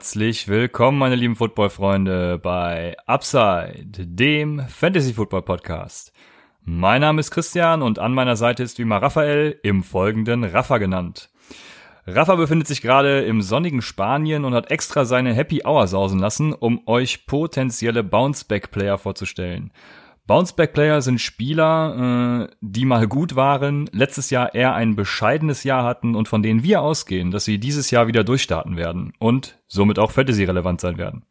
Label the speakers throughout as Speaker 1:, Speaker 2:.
Speaker 1: Herzlich willkommen, meine lieben Football-Freunde, bei Upside, dem Fantasy-Football-Podcast. Mein Name ist Christian und an meiner Seite ist wie immer Raphael, im folgenden Rafa genannt. Rafa befindet sich gerade im sonnigen Spanien und hat extra seine Happy Hour sausen lassen, um euch potenzielle Bounceback-Player vorzustellen. Bounceback-Player sind Spieler, äh, die mal gut waren, letztes Jahr eher ein bescheidenes Jahr hatten und von denen wir ausgehen, dass sie dieses Jahr wieder durchstarten werden und somit auch Fantasy-relevant sein werden.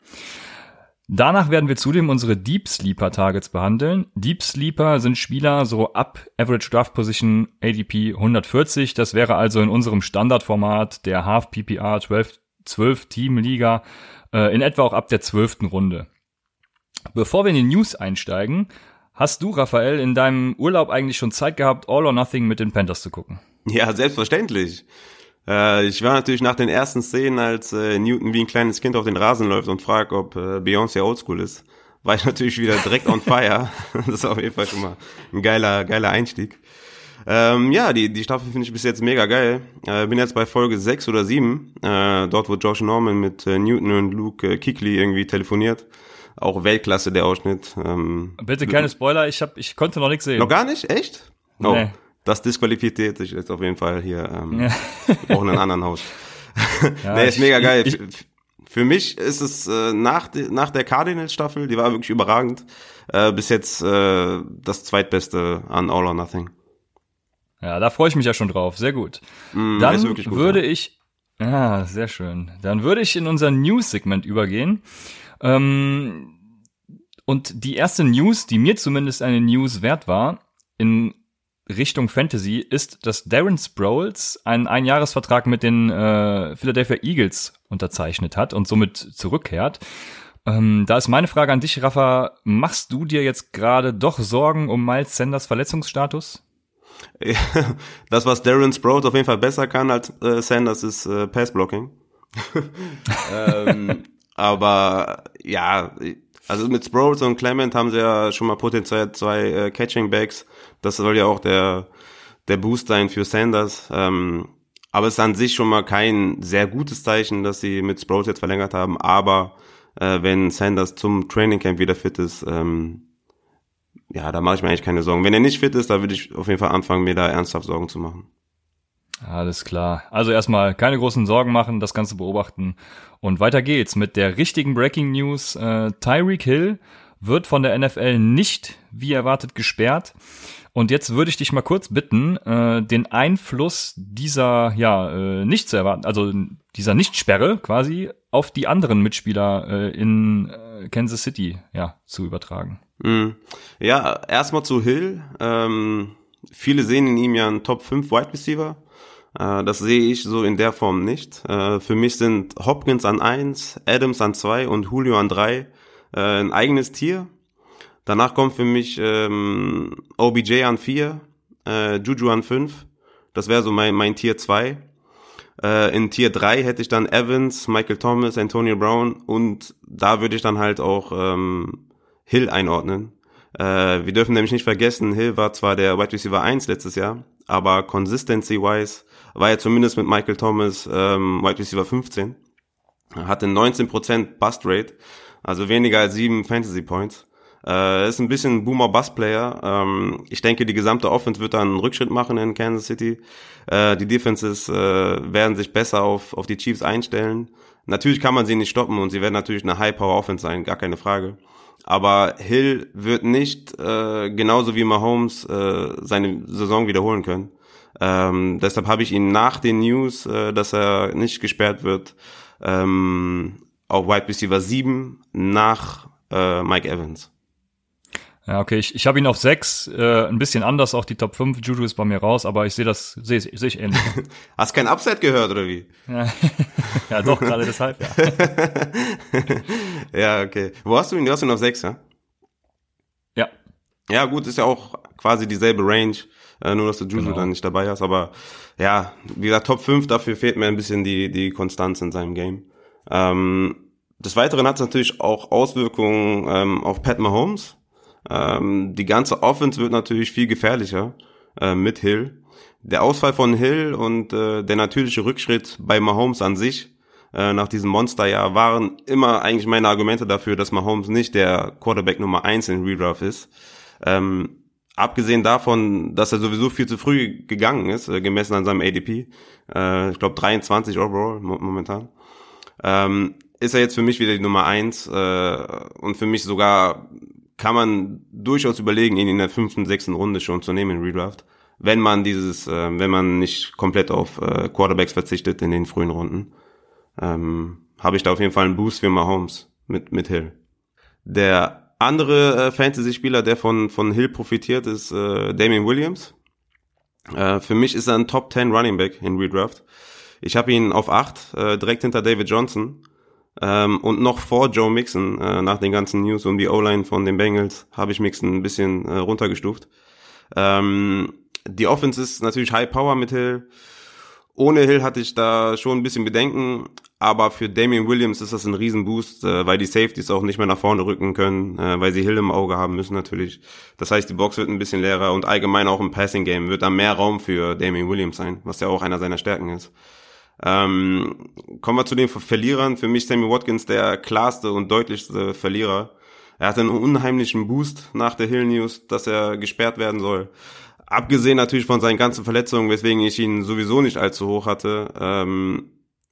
Speaker 1: Danach werden wir zudem unsere Deep Sleeper Targets behandeln. Deep Sleeper sind Spieler so ab Average Draft Position ADP 140. Das wäre also in unserem Standardformat der Half PPR 12, 12 Team Liga äh, in etwa auch ab der zwölften Runde. Bevor wir in die News einsteigen, hast du, Raphael, in deinem Urlaub eigentlich schon Zeit gehabt, All or Nothing mit den Panthers zu gucken?
Speaker 2: Ja, selbstverständlich. Äh, ich war natürlich nach den ersten Szenen, als äh, Newton wie ein kleines Kind auf den Rasen läuft und fragt, ob äh, Beyoncé oldschool ist, war ich natürlich wieder direkt on fire. das ist auf jeden Fall schon mal ein geiler, geiler Einstieg. Ähm, ja, die, die Staffel finde ich bis jetzt mega geil. Äh, bin jetzt bei Folge 6 oder 7, äh, dort wo Josh Norman mit äh, Newton und Luke äh, Kickley irgendwie telefoniert auch Weltklasse der Ausschnitt. Ähm,
Speaker 1: Bitte keine Spoiler, ich hab, ich konnte noch nichts sehen.
Speaker 2: Noch gar nicht? Echt? Oh, nee. das disqualifiziert sich jetzt auf jeden Fall hier. Ähm, ja. auch in einem anderen Haus. Ja, nee, ist mega geil. Ich, für mich ist es äh, nach, nach der Cardinals-Staffel, die war wirklich überragend, äh, bis jetzt äh, das zweitbeste an All or Nothing.
Speaker 1: Ja, da freue ich mich ja schon drauf. Sehr gut. Mm, Dann gut, würde ja. ich, ja, sehr schön. Dann würde ich in unser News-Segment übergehen. Ähm, und die erste News, die mir zumindest eine News wert war, in Richtung Fantasy, ist, dass Darren Sproles einen Einjahresvertrag mit den äh, Philadelphia Eagles unterzeichnet hat und somit zurückkehrt. Ähm, da ist meine Frage an dich, Rafa. Machst du dir jetzt gerade doch Sorgen um Miles Sanders Verletzungsstatus?
Speaker 2: Das, was Darren Sproles auf jeden Fall besser kann als äh, Sanders, ist äh, Passblocking. ähm, aber ja, also mit Sproles und Clement haben sie ja schon mal potenziell zwei äh, Catching Backs. Das soll ja auch der, der Boost sein für Sanders. Ähm, aber es ist an sich schon mal kein sehr gutes Zeichen, dass sie mit Sproles jetzt verlängert haben. Aber äh, wenn Sanders zum Training Camp wieder fit ist, ähm, ja, da mache ich mir eigentlich keine Sorgen. Wenn er nicht fit ist, da würde ich auf jeden Fall anfangen, mir da ernsthaft Sorgen zu machen.
Speaker 1: Alles klar. Also erstmal keine großen Sorgen machen, das Ganze beobachten. Und weiter geht's mit der richtigen Breaking News. Äh, Tyreek Hill wird von der NFL nicht wie erwartet gesperrt. Und jetzt würde ich dich mal kurz bitten, äh, den Einfluss dieser, ja, äh, nicht zu erwarten, also dieser Nichtsperre quasi auf die anderen Mitspieler äh, in äh, Kansas City, ja, zu übertragen.
Speaker 2: Mm. Ja, erstmal zu Hill. Ähm, viele sehen in ihm ja einen Top 5 Wide Receiver. Äh, das sehe ich so in der Form nicht. Äh, für mich sind Hopkins an eins, Adams an zwei und Julio an drei äh, ein eigenes Tier. Danach kommt für mich ähm, OBJ an vier, äh, Juju an fünf. Das wäre so mein, mein Tier zwei. In Tier drei hätte ich dann Evans, Michael Thomas, Antonio Brown und da würde ich dann halt auch ähm, Hill einordnen. Äh, wir dürfen nämlich nicht vergessen, Hill war zwar der Wide Receiver 1 letztes Jahr, aber Consistency-wise war er zumindest mit Michael Thomas ähm, Wide Receiver 15. Er hatte 19% Bust Rate, also weniger als sieben Fantasy Points. Äh, ist ein bisschen Boomer Bust Player. Ähm, ich denke, die gesamte Offense wird dann einen Rückschritt machen in Kansas City. Äh, die Defenses äh, werden sich besser auf, auf die Chiefs einstellen. Natürlich kann man sie nicht stoppen und sie werden natürlich eine High Power Offense sein, gar keine Frage. Aber Hill wird nicht äh, genauso wie Mahomes äh, seine Saison wiederholen können. Ähm, deshalb habe ich ihn nach den News, äh, dass er nicht gesperrt wird, ähm, auf Wide Receiver 7 nach äh, Mike Evans.
Speaker 1: Ja, okay, ich, ich habe ihn auf 6, äh, ein bisschen anders, auch die Top 5, Juju ist bei mir raus, aber ich sehe das, sehe seh ich ähnlich.
Speaker 2: Hast kein Upset gehört, oder wie?
Speaker 1: Ja, ja doch, gerade deshalb, ja.
Speaker 2: ja, okay. Wo hast du ihn? Du hast ihn auf 6, ja?
Speaker 1: Ja.
Speaker 2: Ja, gut, ist ja auch quasi dieselbe Range, äh, nur dass du Juju genau. dann nicht dabei hast, aber ja, wie gesagt, Top 5, dafür fehlt mir ein bisschen die, die Konstanz in seinem Game. Ähm, des Weiteren hat es natürlich auch Auswirkungen ähm, auf Pat Mahomes, ähm, die ganze Offense wird natürlich viel gefährlicher äh, mit Hill. Der Ausfall von Hill und äh, der natürliche Rückschritt bei Mahomes an sich äh, nach diesem Monsterjahr waren immer eigentlich meine Argumente dafür, dass Mahomes nicht der Quarterback Nummer eins in Redraft ist. Ähm, abgesehen davon, dass er sowieso viel zu früh gegangen ist, äh, gemessen an seinem ADP, äh, ich glaube 23 overall momentan, ähm, ist er jetzt für mich wieder die Nummer eins äh, und für mich sogar kann man durchaus überlegen, ihn in der fünften, sechsten Runde schon zu nehmen in Redraft, wenn man dieses, äh, wenn man nicht komplett auf äh, Quarterbacks verzichtet in den frühen Runden ähm, habe ich da auf jeden Fall einen Boost für Mahomes mit, mit Hill. Der andere äh, Fantasy-Spieler, der von, von Hill profitiert, ist äh, Damien Williams. Äh, für mich ist er ein Top 10 Running Back in Redraft. Ich habe ihn auf 8, äh, direkt hinter David Johnson. Ähm, und noch vor Joe Mixon, äh, nach den ganzen News um die O-Line von den Bengals, habe ich Mixon ein bisschen äh, runtergestuft. Ähm, die Offense ist natürlich High Power mit Hill. Ohne Hill hatte ich da schon ein bisschen Bedenken, aber für Damian Williams ist das ein Riesenboost, äh, weil die Safeties auch nicht mehr nach vorne rücken können, äh, weil sie Hill im Auge haben müssen natürlich. Das heißt, die Box wird ein bisschen leerer und allgemein auch im Passing Game wird da mehr Raum für Damian Williams sein, was ja auch einer seiner Stärken ist. Ähm, kommen wir zu den Verlierern. Für mich Sammy Watkins der klarste und deutlichste Verlierer. Er hatte einen unheimlichen Boost nach der Hill News, dass er gesperrt werden soll. Abgesehen natürlich von seinen ganzen Verletzungen, weswegen ich ihn sowieso nicht allzu hoch hatte, ähm,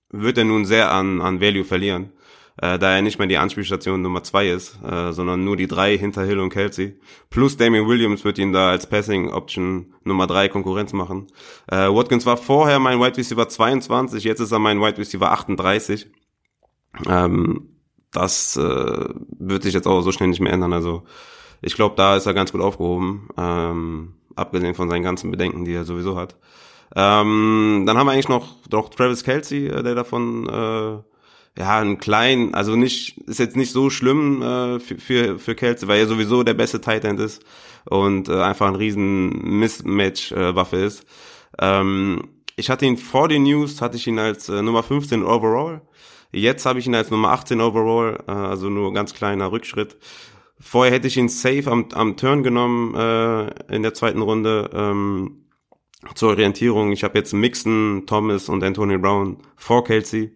Speaker 2: wird er nun sehr an, an Value verlieren. Äh, da er nicht mehr die Anspielstation Nummer zwei ist, äh, sondern nur die drei hinter Hill und Kelsey. Plus Damian Williams wird ihn da als Passing Option Nummer drei Konkurrenz machen. Äh, Watkins war vorher mein Wide Receiver 22, jetzt ist er mein Wide Receiver 38. Ähm, das äh, wird sich jetzt auch so schnell nicht mehr ändern. Also ich glaube, da ist er ganz gut aufgehoben. Ähm, abgesehen von seinen ganzen Bedenken, die er sowieso hat. Ähm, dann haben wir eigentlich noch, noch Travis Kelsey, äh, der davon äh, ja einen kleinen, also nicht ist jetzt nicht so schlimm äh, für, für für Kelsey, weil er sowieso der beste Tight End ist und äh, einfach ein riesen Mismatch äh, ist. Ähm, ich hatte ihn vor den News, hatte ich ihn als äh, Nummer 15 overall. Jetzt habe ich ihn als Nummer 18 overall, äh, also nur ganz kleiner Rückschritt. Vorher hätte ich ihn safe am, am Turn genommen äh, in der zweiten Runde. Ähm, zur Orientierung. Ich habe jetzt Mixon, Thomas und Antonio Brown vor Kelsey.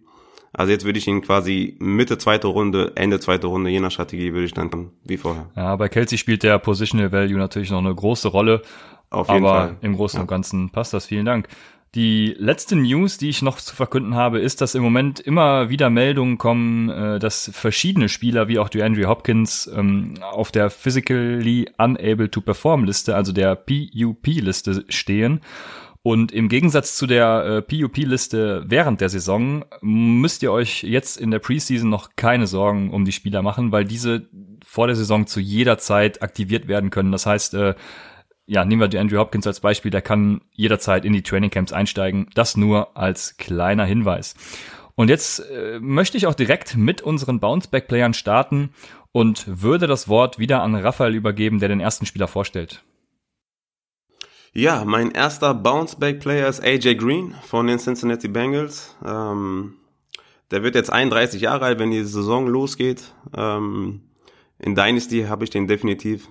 Speaker 2: Also jetzt würde ich ihn quasi Mitte zweite Runde, Ende zweite Runde, je nach Strategie würde ich dann wie vorher.
Speaker 1: Ja, bei Kelsey spielt der Positional Value natürlich noch eine große Rolle. Auf jeden aber Fall. im Großen und Ganzen passt das. Vielen Dank. Die letzte News, die ich noch zu verkünden habe, ist, dass im Moment immer wieder Meldungen kommen, äh, dass verschiedene Spieler wie auch DeAndre Hopkins ähm, auf der Physically Unable to Perform Liste, also der PUP-Liste stehen. Und im Gegensatz zu der äh, PUP-Liste während der Saison müsst ihr euch jetzt in der Preseason noch keine Sorgen um die Spieler machen, weil diese vor der Saison zu jeder Zeit aktiviert werden können. Das heißt, äh, ja, nehmen wir die Andrew Hopkins als Beispiel, der kann jederzeit in die Trainingcamps einsteigen. Das nur als kleiner Hinweis. Und jetzt äh, möchte ich auch direkt mit unseren Bounceback-Playern starten und würde das Wort wieder an Raphael übergeben, der den ersten Spieler vorstellt.
Speaker 2: Ja, mein erster Bounceback-Player ist AJ Green von den Cincinnati Bengals. Ähm, der wird jetzt 31 Jahre alt, wenn die Saison losgeht. Ähm, in Dynasty habe ich den definitiv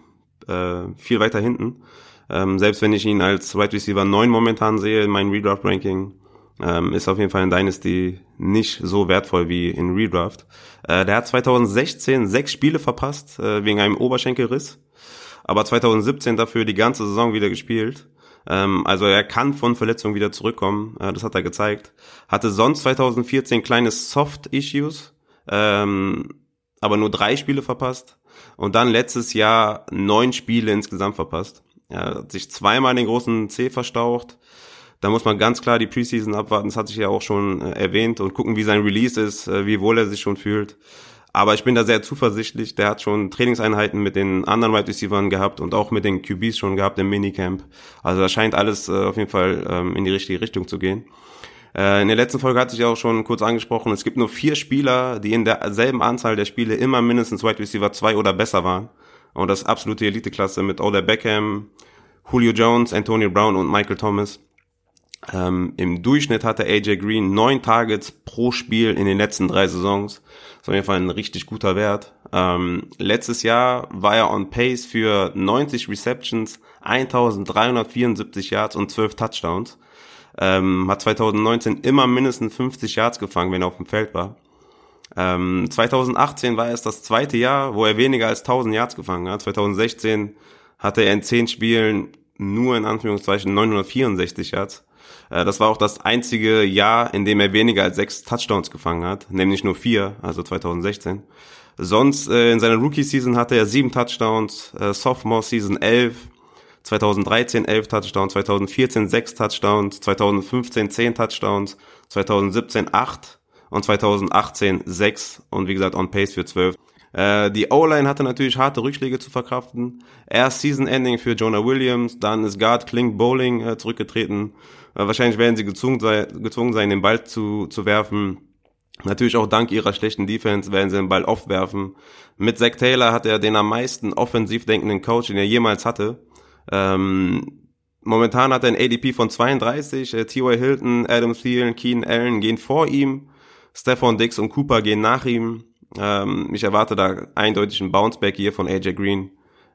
Speaker 2: äh, viel weiter hinten. Ähm, selbst wenn ich ihn als Wide Receiver 9 momentan sehe in meinem Redraft-Ranking, ähm, ist auf jeden Fall in Dynasty nicht so wertvoll wie in Redraft. Äh, der hat 2016 sechs Spiele verpasst äh, wegen einem Oberschenkelriss, aber 2017 dafür die ganze Saison wieder gespielt. Ähm, also er kann von Verletzungen wieder zurückkommen, äh, das hat er gezeigt. Hatte sonst 2014 kleine Soft-Issues, ähm, aber nur drei Spiele verpasst. Und dann letztes Jahr neun Spiele insgesamt verpasst. Er hat sich zweimal den großen C verstaucht. Da muss man ganz klar die Preseason abwarten. Das hatte ich ja auch schon äh, erwähnt und gucken, wie sein Release ist, äh, wie wohl er sich schon fühlt. Aber ich bin da sehr zuversichtlich. Der hat schon Trainingseinheiten mit den anderen Wide Receivers gehabt und auch mit den QBs schon gehabt im Minicamp. Also da scheint alles äh, auf jeden Fall ähm, in die richtige Richtung zu ggehen. Äh, in der letzten Folge hatte ich auch schon kurz angesprochen, es gibt nur vier Spieler, die in derselben Anzahl der Spiele immer mindestens Wide Receiver 2 oder besser waren. Und das absolute Eliteklasse mit Oder Beckham, Julio Jones, Antonio Brown und Michael Thomas. Ähm, Im Durchschnitt hatte AJ Green neun Targets pro Spiel in den letzten drei Saisons. Das ist auf jeden Fall ein richtig guter Wert. Ähm, letztes Jahr war er on pace für 90 Receptions, 1374 Yards und 12 Touchdowns. ähm, hat 2019 immer mindestens 50 Yards gefangen, wenn er auf dem Feld war. Ähm, 2018 war es das zweite Jahr, wo er weniger als 1000 Yards gefangen hat. 2016 hatte er in 10 Spielen nur in Anführungszeichen 964 Yards. Äh, das war auch das einzige Jahr, in dem er weniger als sechs Touchdowns gefangen hat, nämlich nur vier, also 2016. Sonst äh, in seiner Rookie-Season hatte er sieben Touchdowns, äh, Sophomore-Season elf, 2013 11 Touchdowns, 2014 6 Touchdowns, 2015 10 Touchdowns, 2017 8 und 2018 6 und wie gesagt on pace für 12. Äh, die O-Line hatte natürlich harte Rückschläge zu verkraften. Erst Season-Ending für Jonah Williams, dann ist Guard Klink Bowling zurückgetreten. Wahrscheinlich werden sie gezwungen, sei, gezwungen sein, den Ball zu, zu werfen. Natürlich auch dank ihrer schlechten Defense werden sie den Ball oft werfen. Mit Zach Taylor hat er den am meisten offensiv denkenden Coach, den er jemals hatte. Ähm, momentan hat er ein ADP von 32. Äh, T.Y. Hilton, Adam Thielen, Keenan Allen gehen vor ihm. Stefan Dix und Cooper gehen nach ihm. Ähm, ich erwarte da eindeutig einen Bounceback hier von AJ Green.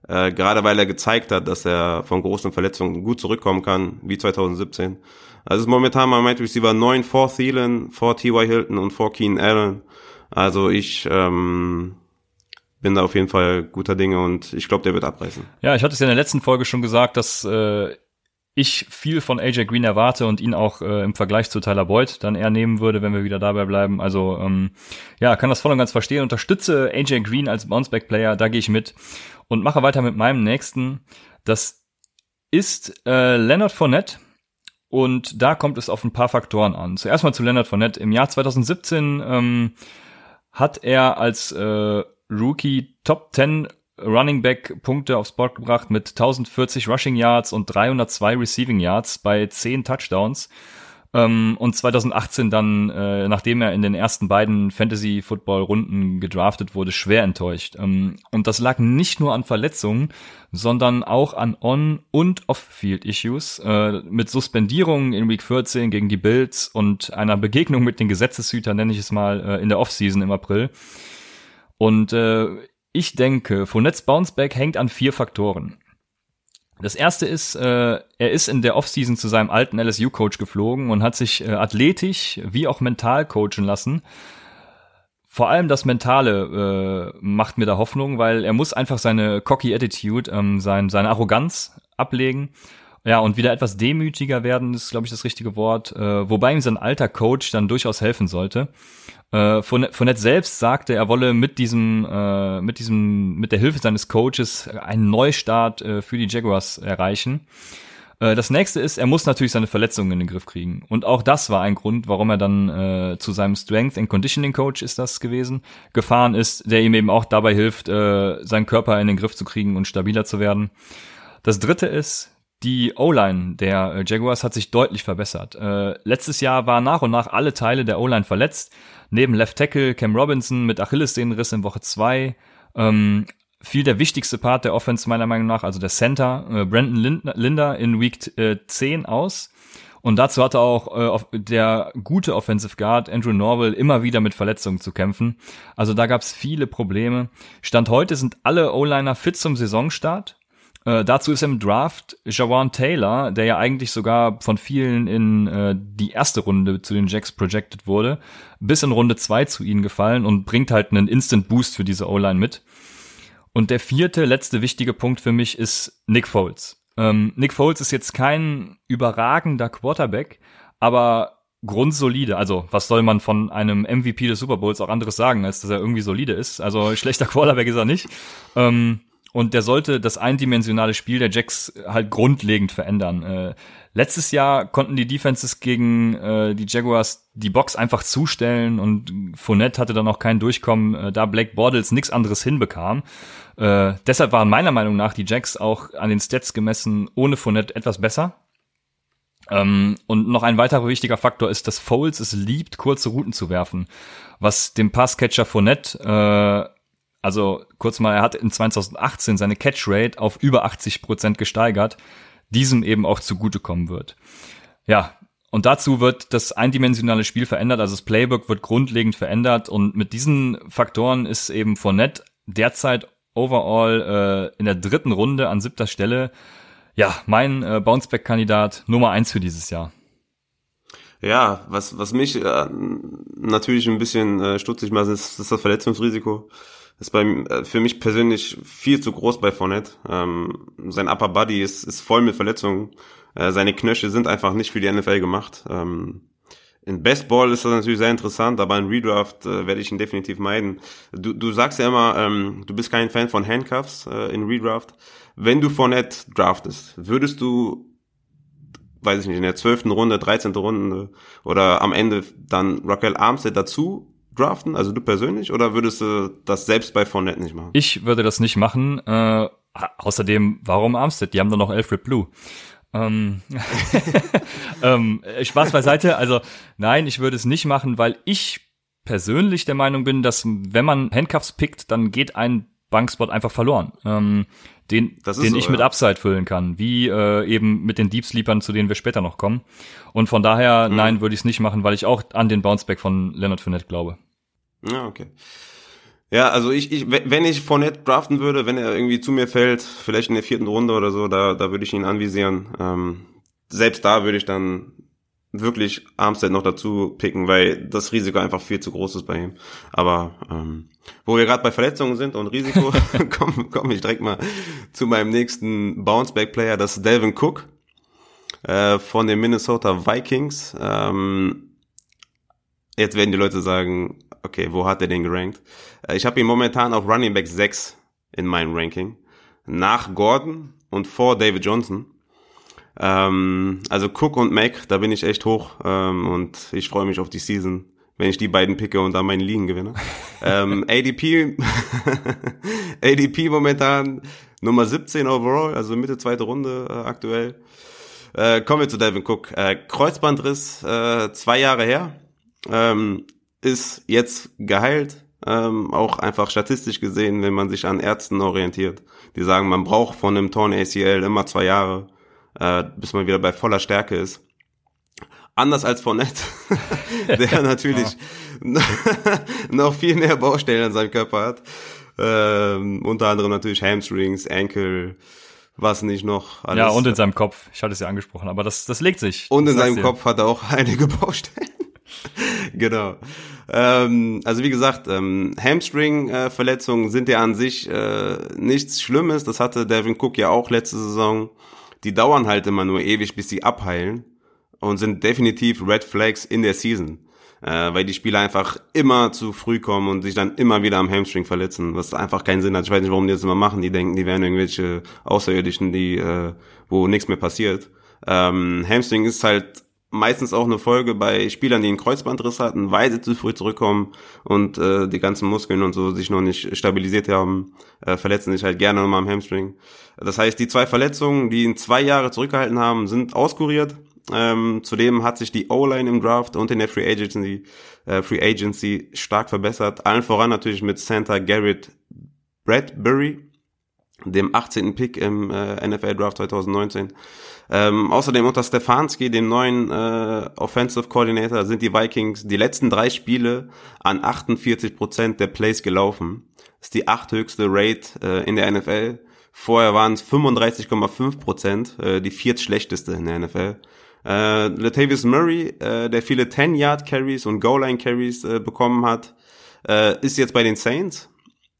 Speaker 2: Äh, gerade weil er gezeigt hat, dass er von großen Verletzungen gut zurückkommen kann, wie 2017. Also ist momentan mein Wide Receiver 9 vor Thielen, vor T.Y. Hilton und vor Keenan Allen. Also ich ähm, bin da auf jeden Fall guter Dinge und ich glaube, der wird abreißen.
Speaker 1: Ja, ich hatte es ja in der letzten Folge schon gesagt, dass äh, ich viel von AJ Green erwarte und ihn auch äh, im Vergleich zu Tyler Boyd dann eher nehmen würde, wenn wir wieder dabei bleiben. Also ähm, ja, kann das voll und ganz verstehen. Unterstütze AJ Green als Bounceback-Player, da gehe ich mit und mache weiter mit meinem nächsten. Das ist äh, Leonard Fournette. Und da kommt es auf ein paar Faktoren an. Zuerst mal zu Leonard Fournette. Im Jahr 2017 ähm, hat er als äh, Rookie Top 10 Running Back Punkte aufs Board gebracht mit 1040 Rushing Yards und 302 Receiving Yards bei 10 Touchdowns. Ähm, und 2018 dann, äh, nachdem er in den ersten beiden Fantasy Football Runden gedraftet wurde, schwer enttäuscht. Ähm, und das lag nicht nur an Verletzungen, sondern auch an On- und Off-Field Issues, äh, mit Suspendierungen in Week 14 gegen die Bills und einer Begegnung mit den Gesetzeshütern, nenne ich es mal, äh, in der Offseason im April. Und äh, ich denke, Fournettes Bounceback hängt an vier Faktoren. Das erste ist, äh, er ist in der Offseason zu seinem alten LSU-Coach geflogen und hat sich äh, athletisch wie auch mental coachen lassen. Vor allem das Mentale äh, macht mir da Hoffnung, weil er muss einfach seine cocky Attitude, ähm, sein, seine Arroganz ablegen. Ja, und wieder etwas demütiger werden, ist, glaube ich, das richtige Wort. Äh, wobei ihm sein alter Coach dann durchaus helfen sollte. Äh, Fournette selbst sagte, er wolle mit diesem, äh, mit diesem, mit der Hilfe seines Coaches einen Neustart äh, für die Jaguars erreichen. Äh, das nächste ist, er muss natürlich seine Verletzungen in den Griff kriegen. Und auch das war ein Grund, warum er dann äh, zu seinem Strength and Conditioning Coach ist das gewesen, gefahren ist, der ihm eben auch dabei hilft, äh, seinen Körper in den Griff zu kriegen und stabiler zu werden. Das dritte ist, die O-Line der äh, Jaguars hat sich deutlich verbessert. Äh, letztes Jahr waren nach und nach alle Teile der O-Line verletzt. Neben Left Tackle Cam Robinson mit Achillessehnenriss in Woche 2. Ähm, viel der wichtigste Part der Offense meiner Meinung nach, also der Center, äh, Brandon Linder in Week äh, 10 aus. Und dazu hatte auch äh, der gute Offensive Guard Andrew Norwell immer wieder mit Verletzungen zu kämpfen. Also da gab es viele Probleme. Stand heute sind alle O-Liner fit zum Saisonstart. Äh, dazu ist im Draft Jawan Taylor, der ja eigentlich sogar von vielen in äh, die erste Runde zu den Jacks projected wurde, bis in Runde zwei zu ihnen gefallen und bringt halt einen Instant Boost für diese O-Line mit. Und der vierte, letzte wichtige Punkt für mich ist Nick Foles. Ähm, Nick Foles ist jetzt kein überragender Quarterback, aber grundsolide. Also, was soll man von einem MVP des Super Bowls auch anderes sagen, als dass er irgendwie solide ist? Also, schlechter Quarterback ist er nicht. Ähm, und der sollte das eindimensionale Spiel der Jacks halt grundlegend verändern. Äh, letztes Jahr konnten die Defenses gegen äh, die Jaguars die Box einfach zustellen und Fournette hatte dann auch kein Durchkommen, äh, da Blake Bortles nichts anderes hinbekam. Äh, deshalb waren meiner Meinung nach die Jacks auch an den Stats gemessen ohne Fournette etwas besser. Ähm, und noch ein weiterer wichtiger Faktor ist, dass Foles es liebt, kurze Routen zu werfen, was dem Passcatcher Fournette äh, also kurz mal, er hat in 2018 seine Catch-Rate auf über 80 Prozent gesteigert, diesem eben auch zugutekommen wird. Ja, und dazu wird das eindimensionale Spiel verändert, also das Playbook wird grundlegend verändert und mit diesen Faktoren ist eben Fournette derzeit overall äh, in der dritten Runde an siebter Stelle ja mein äh, Bounceback-Kandidat Nummer eins für dieses Jahr.
Speaker 2: Ja, was, was mich äh, natürlich ein bisschen äh, stutzig macht, ist, ist das Verletzungsrisiko. Ist bei, äh, für mich persönlich viel zu groß bei Fournette. Ähm, sein Upper Body ist, ist voll mit Verletzungen. Äh, seine Knöchel sind einfach nicht für die NFL gemacht. Ähm, in Best Ball ist das natürlich sehr interessant, aber in Redraft äh, werde ich ihn definitiv meiden. Du, du sagst ja immer, ähm, du bist kein Fan von Handcuffs äh, in Redraft. Wenn du Fournette draftest, würdest du, weiß ich nicht, in der zwölften Runde, dreizehnte Runde oder am Ende dann Raquel Armstead dazu draften, also du persönlich, oder würdest du das selbst bei Fournette nicht machen?
Speaker 1: Ich würde das nicht machen. Äh, außerdem, warum Armstead? Die haben doch noch Alfred Blue. Ähm, ähm, Spaß beiseite. Also nein, ich würde es nicht machen, weil ich persönlich der Meinung bin, dass wenn man Handcuffs pickt, dann geht ein Bankspot einfach verloren. Ähm, den, den so, ich mit Upside füllen kann, wie äh, eben mit den Deep Sleepern, zu denen wir später noch kommen. Und von daher, mhm. nein, würde ich es nicht machen, weil ich auch an den Bounceback von Leonard Fournette glaube.
Speaker 2: Ja, okay. Ja, also ich, ich, wenn ich Fournette draften würde, wenn er irgendwie zu mir fällt, vielleicht in der vierten Runde oder so, da, da würde ich ihn anvisieren. Ähm, selbst da würde ich dann wirklich Armstead noch dazu picken, weil das Risiko einfach viel zu groß ist bei ihm. Aber ähm, wo wir gerade bei Verletzungen sind und Risiko, komme komm ich direkt mal zu meinem nächsten Bounceback-Player, das ist Delvin Cook äh, von den Minnesota Vikings. Ähm, jetzt werden die Leute sagen, okay, wo hat er den gerankt? Äh, ich habe ihn momentan auf Running Back 6 in meinem Ranking. Nach Gordon und vor David Johnson. Ähm, also Cook und Mac, da bin ich echt hoch ähm, und ich freue mich auf die Season, wenn ich die beiden picke und dann meinen Ligen gewinne. ähm, ADP, ADP momentan Nummer 17 overall, also Mitte zweite Runde äh, aktuell. Äh, kommen wir zu Devin Cook. Äh, Kreuzbandriss, äh, zwei Jahre her. Ähm, ist jetzt geheilt, ähm, auch einfach statistisch gesehen, wenn man sich an Ärzten orientiert. Die sagen, man braucht von einem Torn ACL immer zwei Jahre, äh, bis man wieder bei voller Stärke ist. Anders als Fournette, der natürlich noch viel mehr Baustellen an seinem Körper hat. Ähm, unter anderem natürlich Hamstrings, Ankle, was nicht noch
Speaker 1: alles. Ja, und in seinem Kopf. Ich hatte es ja angesprochen, aber das, das legt sich.
Speaker 2: Und in seinem Kopf hat er auch einige Baustellen. genau. Ähm, also wie gesagt, ähm, Hamstring-Verletzungen sind ja an sich äh, nichts Schlimmes. Das hatte Devin Cook ja auch letzte Saison. Die dauern halt immer nur ewig, bis sie abheilen und sind definitiv Red Flags in der Season. Äh, weil die Spieler einfach immer zu früh kommen und sich dann immer wieder am Hamstring verletzen, was einfach keinen Sinn hat. Ich weiß nicht, warum die das immer machen. Die denken, die wären irgendwelche Außerirdischen, die, äh, wo nichts mehr passiert. Ähm, Hamstring ist halt meistens auch eine Folge bei Spielern, die einen Kreuzbandriss hatten, weil sie zu früh zurückkommen und äh, die ganzen Muskeln und so sich noch nicht stabilisiert haben, äh, verletzen sich halt gerne nochmal am Hamstring. Das heißt, die zwei Verletzungen, die ihn zwei Jahre zurückgehalten haben, sind auskuriert. Ähm, zudem hat sich die O-Line im Draft und in der Free Agency, äh, Free Agency stark verbessert. Allen voran natürlich mit Santa Garrett Bradbury, dem 18. Pick im äh, NFL Draft 2019. Ähm, außerdem unter Stefanski, dem neuen äh, Offensive Coordinator, sind die Vikings die letzten drei Spiele an 48 Prozent der Plays gelaufen. Das ist die achthöchste Rate äh, in der NFL. Vorher waren es 35,5 Prozent, äh, die viertschlechteste in der NFL. Äh, Latavius Murray, äh, der viele 10-Yard-Carries und Goal-Line-Carries äh, bekommen hat, äh, ist jetzt bei den Saints.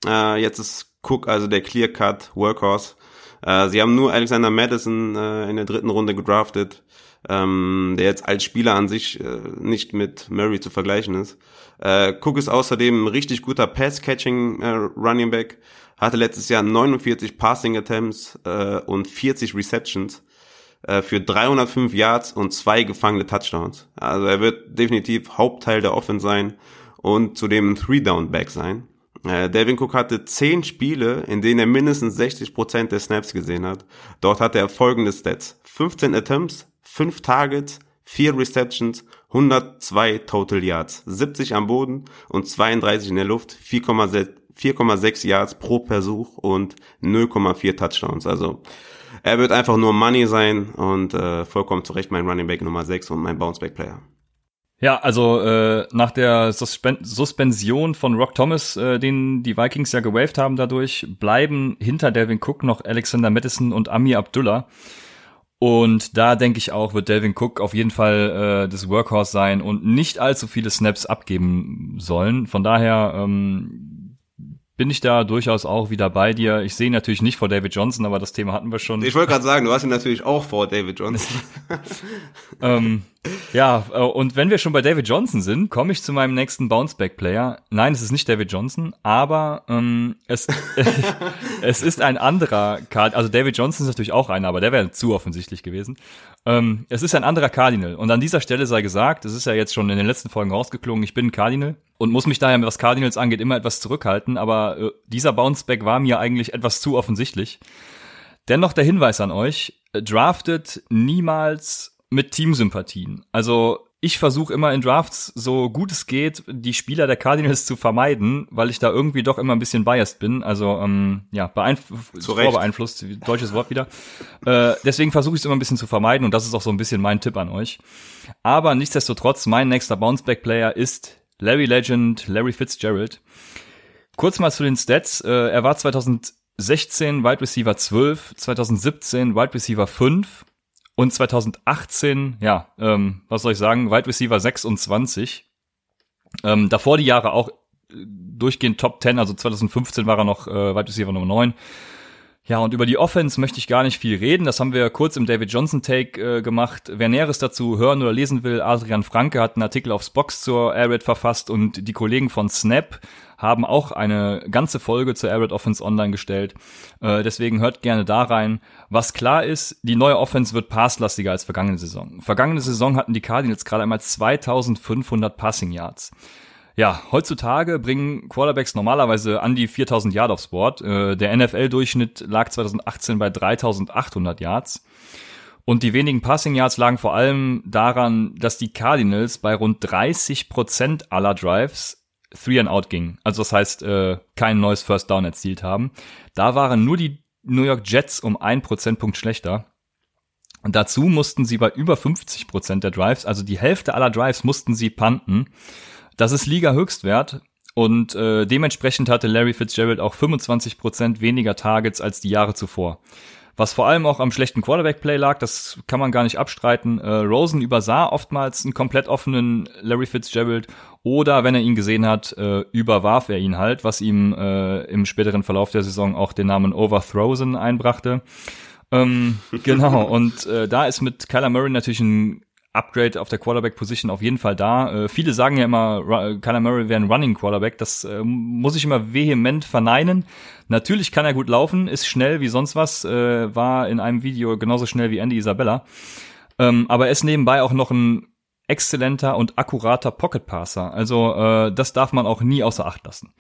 Speaker 2: Äh, jetzt ist Cook also der Clear-Cut-Workhorse. Äh, sie haben nur Alexander Madison äh, in der dritten Runde gedraftet, ähm, der jetzt als Spieler an sich äh, nicht mit Murray zu vergleichen ist. Cook ist außerdem ein richtig guter Pass-Catching äh, Running Back, hatte letztes Jahr 49 Passing Attempts und 40 Receptions für 305 Yards und zwei gefangene Touchdowns. Also er wird definitiv Hauptteil der Offense sein und zudem ein Three-Down-Back sein. Äh, Devin Cook hatte zehn Spiele, in denen er mindestens 60% der Snaps gesehen hat. Dort hatte er folgende Stats. 15 Attempts, 5 Targets, 4 Receptions, 102 Total Yards, 70 am Boden und 32 in der Luft, 4,6 Yards pro Versuch und 0,4 Touchdowns. Also er wird einfach nur Money sein und äh, vollkommen zu Recht mein Running Back Nummer 6 und mein Bounceback Player.
Speaker 1: Ja, also äh, nach der Suspen Suspension von Rock Thomas, äh, den die Vikings ja gewaved haben dadurch, bleiben hinter Devin Cook noch Alexander Madison und Amir Abdullah. Und da denke ich auch, wird Delvin Cook auf jeden Fall äh, das Workhorse sein und nicht allzu viele Snaps abgeben sollen. Von daher ähm, bin ich da durchaus auch wieder bei dir. Ich sehe natürlich nicht vor David Johnson, aber das Thema hatten wir schon.
Speaker 2: Ich wollte gerade sagen, du hast ihn natürlich auch vor David Johnson.
Speaker 1: ähm, ja, äh, und wenn wir schon bei David Johnson sind, komme ich zu meinem nächsten Bounceback-Player. Nein, es ist nicht David Johnson, aber ähm, es, es ist ein anderer Card. Also David Johnson ist natürlich auch einer, aber der wäre zu offensichtlich gewesen. Ähm, es ist ein anderer Cardinal. Und an dieser Stelle sei gesagt, es ist ja jetzt schon in den letzten Folgen rausgeklungen, ich bin Cardinal und muss mich daher, was Cardinals angeht, immer etwas zurückhalten, aber äh, dieser Bounceback war mir eigentlich etwas zu offensichtlich. Dennoch der Hinweis an euch, äh, draftet niemals mit Teamsympathien. Also ich versuche immer in Drafts, so gut es geht, die Spieler der Cardinals zu vermeiden, weil ich da irgendwie doch immer ein bisschen biased bin. Also ähm, ja, beeinf vorbeeinflusst, deutsches Wort wieder. Äh, deswegen versuche ich es immer ein bisschen zu vermeiden und das ist auch so ein bisschen mein Tipp an euch. Aber nichtsdestotrotz, mein nächster Bounceback-Player ist Larry Legend, Larry Fitzgerald. Kurz mal zu den Stats. Äh, er war 2016 Wide Receiver 12, 2017 Wide Receiver 5 und 2018, ja, ähm, was soll ich sagen, Wide Receiver 26. Ähm, davor die Jahre auch äh, durchgehend Top 10, also 2015 war er noch äh, Wide Receiver Nummer 9. Ja, und über die Offense möchte ich gar nicht viel reden. Das haben wir kurz im David Johnson Take äh, gemacht. Wer Näheres dazu hören oder lesen will, Adrian Franke hat einen Artikel aufs Box zur Air Raid verfasst und die Kollegen von Snap haben auch eine ganze Folge zur Air Raid Offense online gestellt. Äh, deswegen hört gerne da rein. Was klar ist, die neue Offense wird passlastiger als vergangene Saison. Vergangene Saison hatten die Cardinals gerade einmal 2500 Passing Yards. Ja, heutzutage bringen Quarterbacks normalerweise an die 4000 Yards aufs Board. Der NFL-Durchschnitt lag 2018 bei 3800 Yards. Und die wenigen Passing Yards lagen vor allem daran, dass die Cardinals bei rund 30 Prozent aller Drives Three and Out gingen. Also das heißt, äh, kein neues First Down erzielt haben. Da waren nur die New York Jets um ein Prozentpunkt schlechter. Und dazu mussten sie bei über 50 Prozent der Drives, also die Hälfte aller Drives mussten sie punten. Das ist Liga-Höchstwert und äh, dementsprechend hatte Larry Fitzgerald auch 25% weniger Targets als die Jahre zuvor. Was vor allem auch am schlechten Quarterback-Play lag, das kann man gar nicht abstreiten. Äh, Rosen übersah oftmals einen komplett offenen Larry Fitzgerald oder wenn er ihn gesehen hat, äh, überwarf er ihn halt, was ihm äh, im späteren Verlauf der Saison auch den Namen Overthrown einbrachte. Ähm, genau, und äh, da ist mit Kyler Murray natürlich ein Upgrade auf der Quarterback-Position auf jeden Fall da. Äh, viele sagen ja immer, Kyler Murray wäre ein Running Quarterback. Das äh, muss ich immer vehement verneinen. Natürlich kann er gut laufen, ist schnell wie sonst was, äh, war in einem Video genauso schnell wie Andy Isabella. Ähm, aber er ist nebenbei auch noch ein exzellenter und akkurater Pocket Passer. Also äh, das darf man auch nie außer Acht lassen.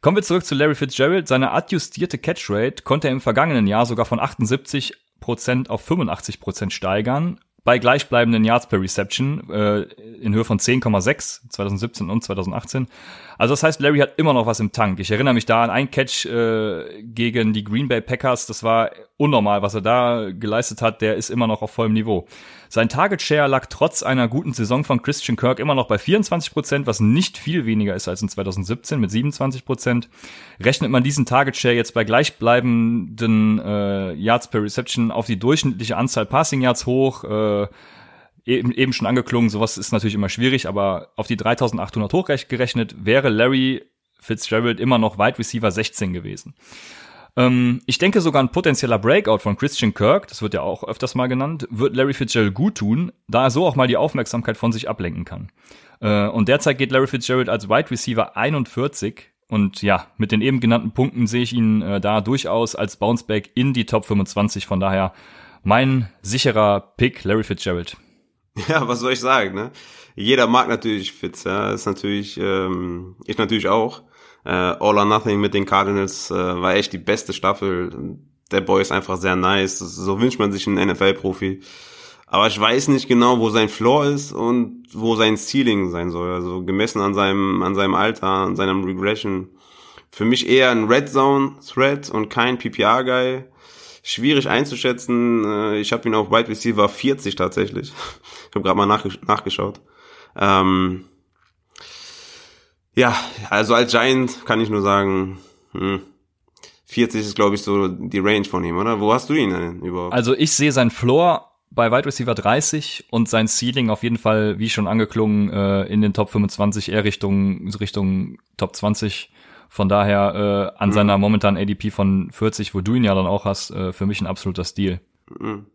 Speaker 1: Kommen wir zurück zu Larry Fitzgerald. Seine adjustierte Catch-Rate konnte er im vergangenen Jahr sogar von 78% auf 85% steigern bei gleichbleibenden Yards per Reception äh, in Höhe von 10,6 2017 und 2018. Also das heißt, Larry hat immer noch was im Tank. Ich erinnere mich da an einen Catch äh, gegen die Green Bay Packers. Das war unnormal, was er da geleistet hat. Der ist immer noch auf vollem Niveau. Sein Target Share lag trotz einer guten Saison von Christian Kirk immer noch bei 24 Prozent, was nicht viel weniger ist als in 2017 mit 27 Prozent. Rechnet man diesen Target Share jetzt bei gleichbleibenden äh, Yards per Reception auf die durchschnittliche Anzahl Passing Yards hoch, äh, eben, eben schon angeklungen, sowas ist natürlich immer schwierig, aber auf die 3800 hochgerechnet wäre Larry Fitzgerald immer noch Wide Receiver 16 gewesen. Ähm, ich denke sogar ein potenzieller Breakout von Christian Kirk, das wird ja auch öfters mal genannt, wird Larry Fitzgerald gut tun, da er so auch mal die Aufmerksamkeit von sich ablenken kann. Äh, und derzeit geht Larry Fitzgerald als Wide Receiver 41 und ja, mit den eben genannten Punkten sehe ich ihn äh, da durchaus als Bounceback in die Top 25. Von daher mein sicherer Pick, Larry Fitzgerald.
Speaker 2: Ja, was soll ich sagen, ne? Jeder mag natürlich Fitz, ja. ist natürlich, ähm, ich natürlich auch. Äh, All or Nothing mit den Cardinals äh, war echt die beste Staffel. Der Boy ist einfach sehr nice. So wünscht man sich einen NFL-Profi. Aber ich weiß nicht genau, wo sein Floor ist und wo sein Ceiling sein soll. Also gemessen an seinem, an seinem Alter, an seinem Regression. Für mich eher ein Red Zone Threat und kein PPR-Guy. Schwierig einzuschätzen. Äh, ich habe ihn auf Wide Receiver 40 tatsächlich. Ich habe gerade mal nachgeschaut. Ähm, ja, also als Giant kann ich nur sagen, hm, 40 ist, glaube ich, so die Range von ihm, oder? Wo hast du ihn denn überhaupt?
Speaker 1: Also ich sehe sein Floor bei Wide Receiver 30 und sein Ceiling auf jeden Fall, wie schon angeklungen, äh, in den Top 25 eher Richtung, Richtung Top 20. Von daher äh, an mhm. seiner momentanen ADP von 40, wo du ihn ja dann auch hast, äh, für mich ein absoluter Stil. Mhm.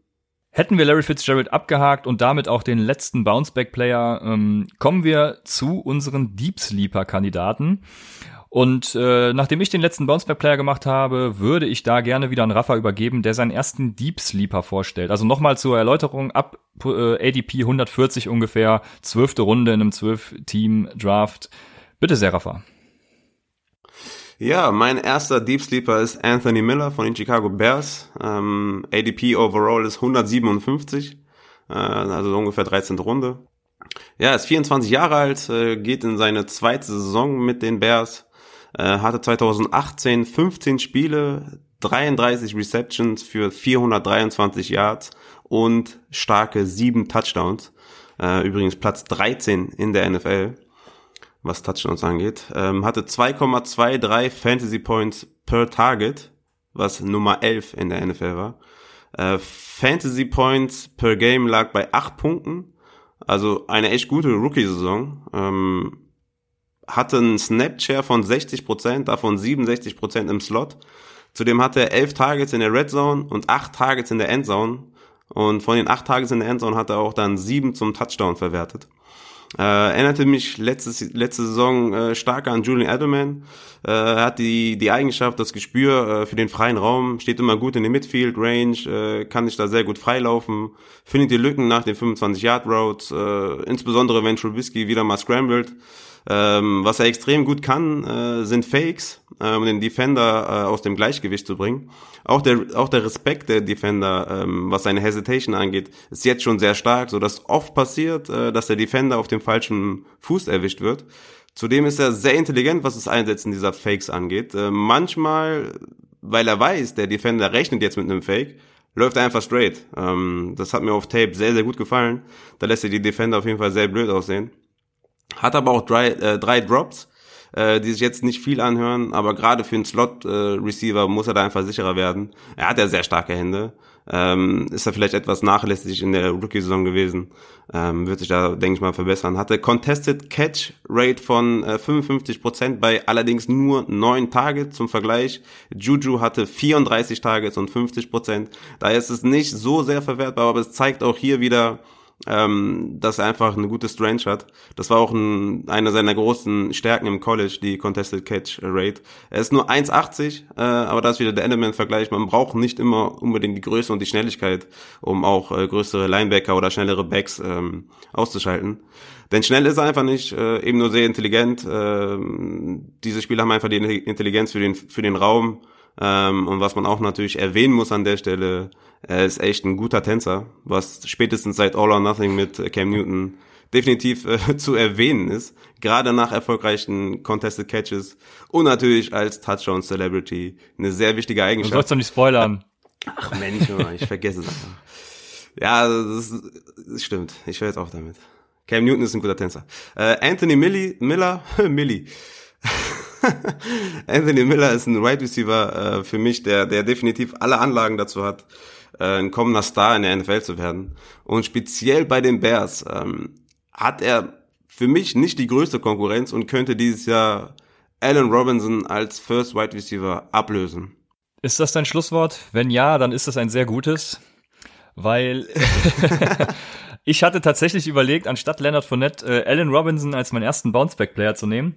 Speaker 1: Hätten wir Larry Fitzgerald abgehakt und damit auch den letzten Bounceback-Player, ähm, kommen wir zu unseren Deep Sleeper-Kandidaten. Und äh, nachdem ich den letzten Bounceback-Player gemacht habe, würde ich da gerne wieder an Rafa übergeben, der seinen ersten Deep Sleeper vorstellt. Also nochmal zur Erläuterung, ab äh, ADP 140 ungefähr, zwölfte Runde in einem zwölf-Team-Draft. Bitte sehr, Rafa.
Speaker 2: Ja, mein erster Deep Sleeper ist Anthony Miller von den Chicago Bears. Ähm, ADP overall ist 157, äh, also ungefähr 13. Runde. Ja, ist 24 Jahre alt, äh, geht in seine zweite Saison mit den Bears, äh, hatte 2018 15 Spiele, 33 Receptions für 423 Yards und starke 7 Touchdowns. Äh, übrigens Platz 13 in der NFL was Touchdowns angeht. Ähm, hatte 2,23 Fantasy Points per Target, was Nummer 11 in der NFL war. Äh, Fantasy Points per Game lag bei 8 Punkten. Also eine echt gute Rookie-Saison. Ähm, hatte einen Snap-Share von 60%, davon 67% im Slot. Zudem hatte er 11 Targets in der Red Zone und 8 Targets in der Endzone. Und von den 8 Targets in der Endzone hat er auch dann 7 zum Touchdown verwertet. Äh, erinnerte mich letztes, letzte Saison äh, stark an Julian Edelman. Äh, hat die, die Eigenschaft, das Gespür äh, für den freien Raum, steht immer gut in der Midfield Range, äh, kann sich da sehr gut freilaufen, findet die Lücken nach den 25 Yard Routes, äh, insbesondere wenn Trubisky wieder mal scrambled. Ähm, was er extrem gut kann, äh, sind Fakes, äh, um den Defender äh, aus dem Gleichgewicht zu bringen. Auch der, auch der Respekt der Defender, ähm, was seine Hesitation angeht, ist jetzt schon sehr stark, so dass oft passiert, äh, dass der Defender auf dem falschen Fuß erwischt wird. Zudem ist er sehr intelligent, was das Einsetzen dieser Fakes angeht. Äh, manchmal, weil er weiß, der Defender rechnet jetzt mit einem Fake, läuft er einfach straight. Ähm, das hat mir auf Tape sehr, sehr gut gefallen. Da lässt er die Defender auf jeden Fall sehr blöd aussehen. Hat aber auch drei, äh, drei Drops, äh, die sich jetzt nicht viel anhören, aber gerade für einen Slot-Receiver äh, muss er da einfach sicherer werden. Er hat ja sehr starke Hände. Ähm, ist er vielleicht etwas nachlässig in der Rookie-Saison gewesen, ähm, wird sich da, denke ich mal, verbessern. Hatte Contested Catch Rate von äh, 55% bei allerdings nur 9 Targets zum Vergleich. Juju hatte 34 Targets und 50%. Daher ist es nicht so sehr verwertbar, aber es zeigt auch hier wieder, ähm, dass er einfach eine gute Strange hat. Das war auch ein, einer seiner großen Stärken im College, die Contested Catch Rate. Er ist nur 1,80, äh, aber da ist wieder der Element-Vergleich. Man braucht nicht immer unbedingt die Größe und die Schnelligkeit, um auch äh, größere Linebacker oder schnellere Backs ähm, auszuschalten. Denn schnell ist er einfach nicht, äh, eben nur sehr intelligent. Äh, diese Spieler haben einfach die Intelligenz für den, für den Raum. Ähm, und was man auch natürlich erwähnen muss an der Stelle, er ist echt ein guter Tänzer, was spätestens seit All or Nothing mit Cam Newton definitiv äh, zu erwähnen ist. Gerade nach erfolgreichen Contested Catches und natürlich als Touchdown Celebrity eine sehr wichtige Eigenschaft. Du
Speaker 1: sollst doch nicht spoilern.
Speaker 2: Ach Mensch, ich vergesse es einfach. Ja, das, das stimmt. Ich höre jetzt auf damit. Cam Newton ist ein guter Tänzer. Äh, Anthony Millie, Miller, Millie. Anthony Miller ist ein Wide right Receiver äh, für mich, der, der definitiv alle Anlagen dazu hat, äh, ein kommender Star in der NFL zu werden. Und speziell bei den Bears ähm, hat er für mich nicht die größte Konkurrenz und könnte dieses Jahr Allen Robinson als First Wide Receiver ablösen.
Speaker 1: Ist das dein Schlusswort? Wenn ja, dann ist das ein sehr gutes, weil ich hatte tatsächlich überlegt, anstatt Leonard Fournette äh, Allen Robinson als meinen ersten Bounceback-Player zu nehmen.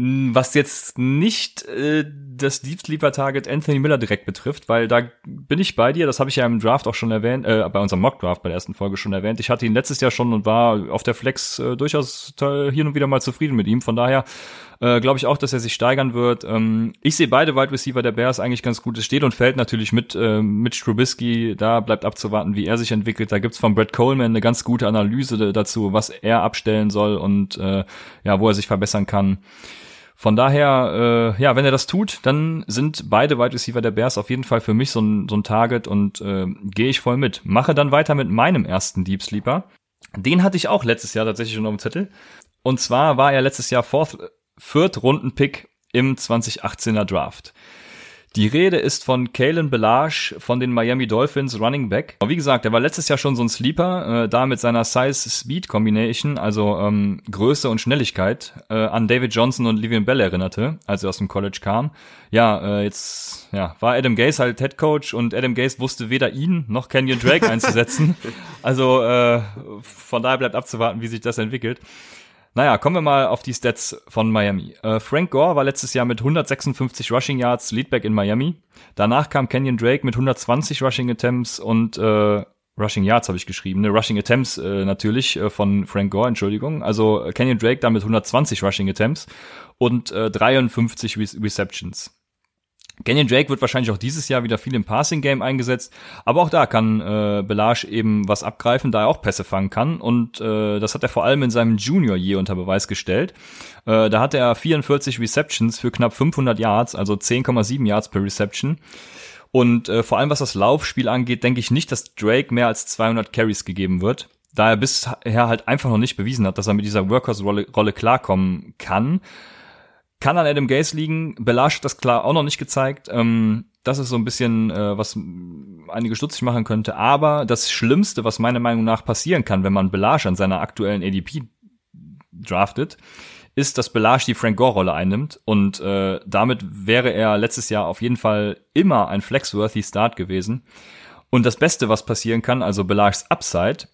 Speaker 1: Was jetzt nicht äh, das Deep Sleeper Target Anthony Miller direkt betrifft, weil da bin ich bei dir, das habe ich ja im Draft auch schon erwähnt, äh, bei unserem Mock Draft bei der ersten Folge schon erwähnt. Ich hatte ihn letztes Jahr schon und war auf der Flex äh, durchaus hier und wieder mal zufrieden mit ihm. Von daher äh, glaube ich auch, dass er sich steigern wird. Ähm, ich sehe beide Wide Receiver der Bears eigentlich ganz gut. Es steht und fällt natürlich mit äh, mit Trubisky. Da bleibt abzuwarten, wie er sich entwickelt. Da gibt's von Brett Coleman eine ganz gute Analyse dazu, was er abstellen soll und äh, ja, wo er sich verbessern kann. Von daher, äh, ja, wenn er das tut, dann sind beide Wide Receiver der Bears auf jeden Fall für mich so ein, so ein Target und äh, gehe ich voll mit. Mache dann weiter mit meinem ersten Deep Sleeper. Den hatte ich auch letztes Jahr tatsächlich schon auf dem Zettel. Und zwar war er letztes Jahr Fourth, Runden Pick im 2018er Draft. Die Rede ist von Kalen Belage von den Miami Dolphins Running Back. Wie gesagt, er war letztes Jahr schon so ein Sleeper, äh, da mit seiner Size-Speed-Combination, also ähm, Größe und Schnelligkeit, äh, an David Johnson und Livian Bell erinnerte, als er aus dem College kam. Ja, äh, jetzt ja, war Adam Gase halt Head Coach und Adam Gase wusste weder ihn noch Kenyon Drake einzusetzen. Also äh, von daher bleibt abzuwarten, wie sich das entwickelt. Naja, kommen wir mal auf die Stats von Miami. Äh, Frank Gore war letztes Jahr mit 156 Rushing Yards Leadback in Miami. Danach kam Kenyon Drake mit 120 Rushing Attempts und äh, Rushing Yards habe ich geschrieben, ne? Rushing Attempts äh, natürlich äh, von Frank Gore, Entschuldigung. Also äh, Kenyon Drake da mit 120 Rushing Attempts und äh, 53 Re Receptions. Kenyon Drake wird wahrscheinlich auch dieses Jahr wieder viel im Passing Game eingesetzt, aber auch da kann äh, Belage eben was abgreifen, da er auch Pässe fangen kann und äh, das hat er vor allem in seinem Junior Year unter Beweis gestellt. Äh, da hatte er 44 Receptions für knapp 500 Yards, also 10,7 Yards per Reception. Und äh, vor allem was das Laufspiel angeht, denke ich nicht, dass Drake mehr als 200 Carries gegeben wird, da er bisher halt einfach noch nicht bewiesen hat, dass er mit dieser Workers-Rolle klarkommen kann. Kann an Adam Gaze liegen. Belage hat das klar auch noch nicht gezeigt. Ähm, das ist so ein bisschen, äh, was einige stutzig machen könnte. Aber das Schlimmste, was meiner Meinung nach passieren kann, wenn man Belage an seiner aktuellen ADP draftet, ist, dass Belage die Frank Gore-Rolle einnimmt. Und äh, damit wäre er letztes Jahr auf jeden Fall immer ein flexworthy Start gewesen. Und das Beste, was passieren kann, also Belages Upside,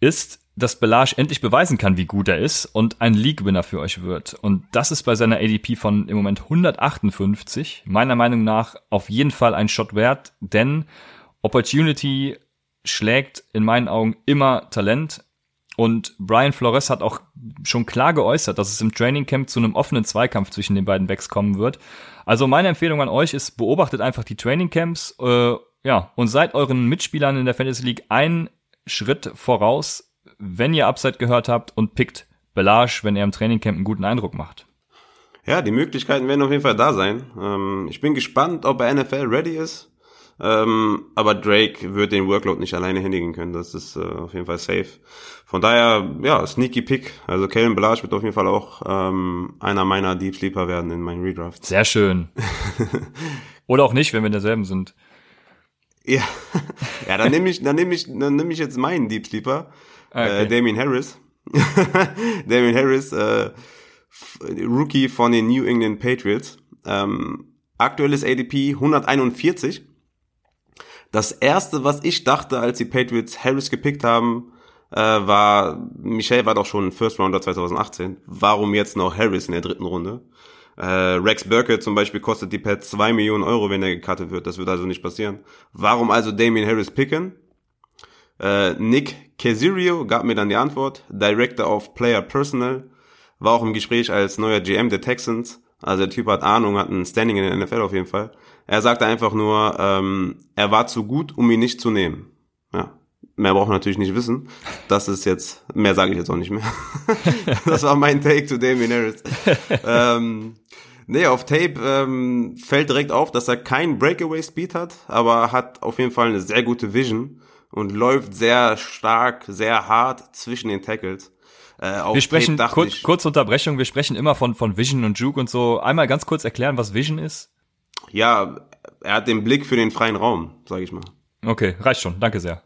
Speaker 1: ist, dass Belage endlich beweisen kann, wie gut er ist und ein League-Winner für euch wird. Und das ist bei seiner ADP von im Moment 158 meiner Meinung nach auf jeden Fall ein Shot wert, denn Opportunity schlägt in meinen Augen immer Talent. Und Brian Flores hat auch schon klar geäußert, dass es im Training Camp zu einem offenen Zweikampf zwischen den beiden Backs kommen wird. Also meine Empfehlung an euch ist, beobachtet einfach die Training Camps, äh, ja, und seid euren Mitspielern in der Fantasy League einen Schritt voraus, wenn ihr Upside gehört habt und pickt Belage, wenn er im Trainingcamp einen guten Eindruck macht.
Speaker 2: Ja, die Möglichkeiten werden auf jeden Fall da sein. Ähm, ich bin gespannt, ob er NFL ready ist. Ähm, aber Drake wird den Workload nicht alleine händigen können. Das ist äh, auf jeden Fall safe. Von daher, ja, sneaky Pick. Also Kellen Belage wird auf jeden Fall auch ähm, einer meiner Deep Sleeper werden in meinen Redrafts.
Speaker 1: Sehr schön. Oder auch nicht, wenn wir derselben sind.
Speaker 2: Ja, ja, dann nehme ich, dann nehme ich, dann nehme ich jetzt meinen Deep Sleeper. Ah, okay. Äh, Damien Harris. Damien Harris, äh, Rookie von den New England Patriots. Ähm, aktuelles ADP 141. Das erste, was ich dachte, als die Patriots Harris gepickt haben, äh, war, Michelle war doch schon First Rounder 2018. Warum jetzt noch Harris in der dritten Runde? Äh, Rex Burkett zum Beispiel kostet die Pet 2 Millionen Euro, wenn er gecuttet wird. Das wird also nicht passieren. Warum also Damien Harris picken? Äh, Nick Casirio gab mir dann die Antwort, Director of Player Personnel, war auch im Gespräch als neuer GM der Texans. Also der Typ hat Ahnung, hat ein Standing in der NFL auf jeden Fall. Er sagte einfach nur, ähm, er war zu gut, um ihn nicht zu nehmen. Ja, mehr braucht man natürlich nicht wissen. Das ist jetzt, mehr sage ich jetzt auch nicht mehr. das war mein Take to Damien Harris. ähm, nee, auf Tape ähm, fällt direkt auf, dass er keinen Breakaway Speed hat, aber hat auf jeden Fall eine sehr gute Vision und läuft sehr stark, sehr hart zwischen den Tackles.
Speaker 1: Äh, wir sprechen, kurz, kurze Unterbrechung, wir sprechen immer von, von Vision und Juke und so. Einmal ganz kurz erklären, was Vision ist?
Speaker 2: Ja, er hat den Blick für den freien Raum, sag ich mal.
Speaker 1: Okay, reicht schon, danke sehr.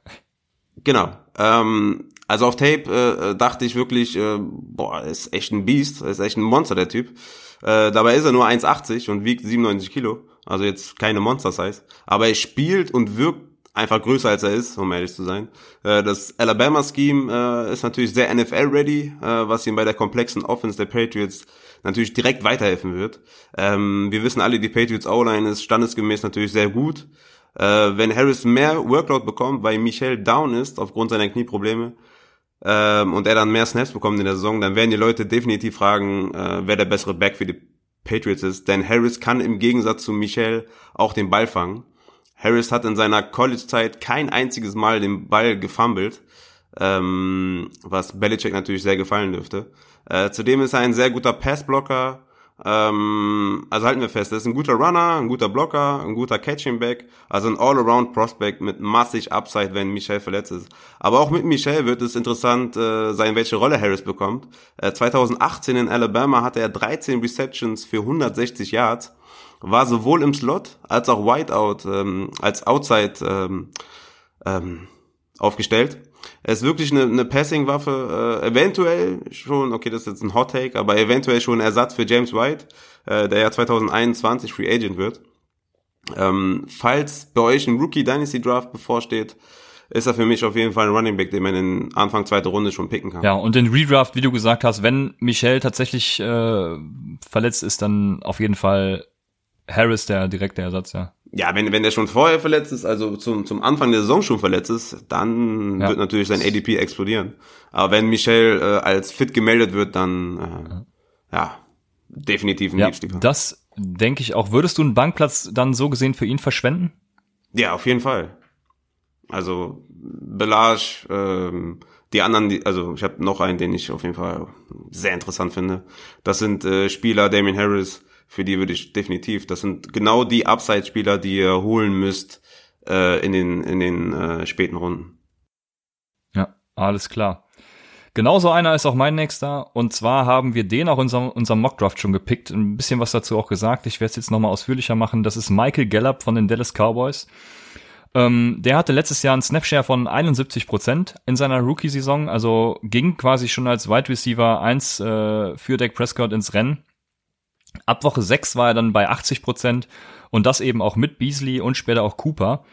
Speaker 2: Genau. Ähm, also auf Tape äh, dachte ich wirklich, äh, boah, ist echt ein Biest, ist echt ein Monster, der Typ. Äh, dabei ist er nur 1,80 und wiegt 97 Kilo. Also jetzt keine Monster-Size. Aber er spielt und wirkt einfach größer als er ist, um ehrlich zu sein. Äh, das Alabama-Scheme äh, ist natürlich sehr NFL-ready, äh, was ihm bei der komplexen Offense der Patriots natürlich direkt weiterhelfen wird. Ähm, wir wissen alle, die Patriots O-Line ist standesgemäß natürlich sehr gut. wenn Harris mehr Workload bekommt, weil Michel down ist aufgrund seiner Knieprobleme, ähm, und er dann mehr Snaps bekommt in der Saison, dann werden die Leute definitiv fragen, wer der bessere Back für die Patriots ist. Denn Harris kann im Gegensatz zu Michel auch den Ball fangen. Harris hat in seiner College-Zeit kein einziges Mal den Ball gefummelt, ähm, was Belichick natürlich sehr gefallen dürfte. Äh, zudem ist er ein sehr guter Passblocker, Ähm, also halten wir fest, das ist ein guter Runner, ein guter Blocker, ein guter Catching Back, also ein All-Around Prospect mit massig Upside, wenn Michel verletzt ist. Aber auch mit Michel wird es interessant äh, sein, welche Rolle Harris bekommt. Äh, 2018 in Alabama hatte er 13 Receptions für 160 Yards, war sowohl im Slot als auch Whiteout, ähm, als Outside ähm, ähm, aufgestellt. Er ist wirklich eine, eine Passing-Waffe, äh, eventuell schon, okay, das ist jetzt ein Hot Take, aber eventuell schon ein Ersatz für James White, äh, der ja 2021 Free Agent wird. Ähm, falls bei euch ein Rookie Dynasty Draft bevorsteht, ist er für mich auf jeden Fall ein Running Back, den man in Anfang zweite Runde schon picken kann.
Speaker 1: Ja, und den Redraft, wie du gesagt hast, wenn Michel tatsächlich äh, verletzt ist, dann auf jeden Fall Harris der direkte Ersatz, ja.
Speaker 2: Ja, wenn, wenn der schon vorher verletzt ist, also zum, zum Anfang der Saison schon verletzt ist, dann ja. wird natürlich sein ADP explodieren. Aber wenn Michel äh, als fit gemeldet wird, dann äh, ja, definitiv ein
Speaker 1: ja, Das denke ich auch. Würdest du einen Bankplatz dann so gesehen für ihn verschwenden?
Speaker 2: Ja, auf jeden Fall. Also Belage, ähm, die anderen, die, also ich habe noch einen, den ich auf jeden Fall sehr interessant finde. Das sind äh, Spieler Damien Harris, für die würde ich definitiv, das sind genau die Upside-Spieler, die ihr holen müsst äh, in den, in den äh, späten Runden.
Speaker 1: Ja, alles klar. Genauso einer ist auch mein nächster. Und zwar haben wir den auch in unserem, unserem Mockdraft schon gepickt. Ein bisschen was dazu auch gesagt. Ich werde es jetzt nochmal ausführlicher machen. Das ist Michael Gallup von den Dallas Cowboys. Ähm, der hatte letztes Jahr einen Snapshare von 71% in seiner Rookie-Saison. Also ging quasi schon als Wide Receiver 1 äh, für Dak Prescott ins Rennen. Ab Woche 6 war er dann bei 80 Prozent und das eben auch mit Beasley und später auch Cooper.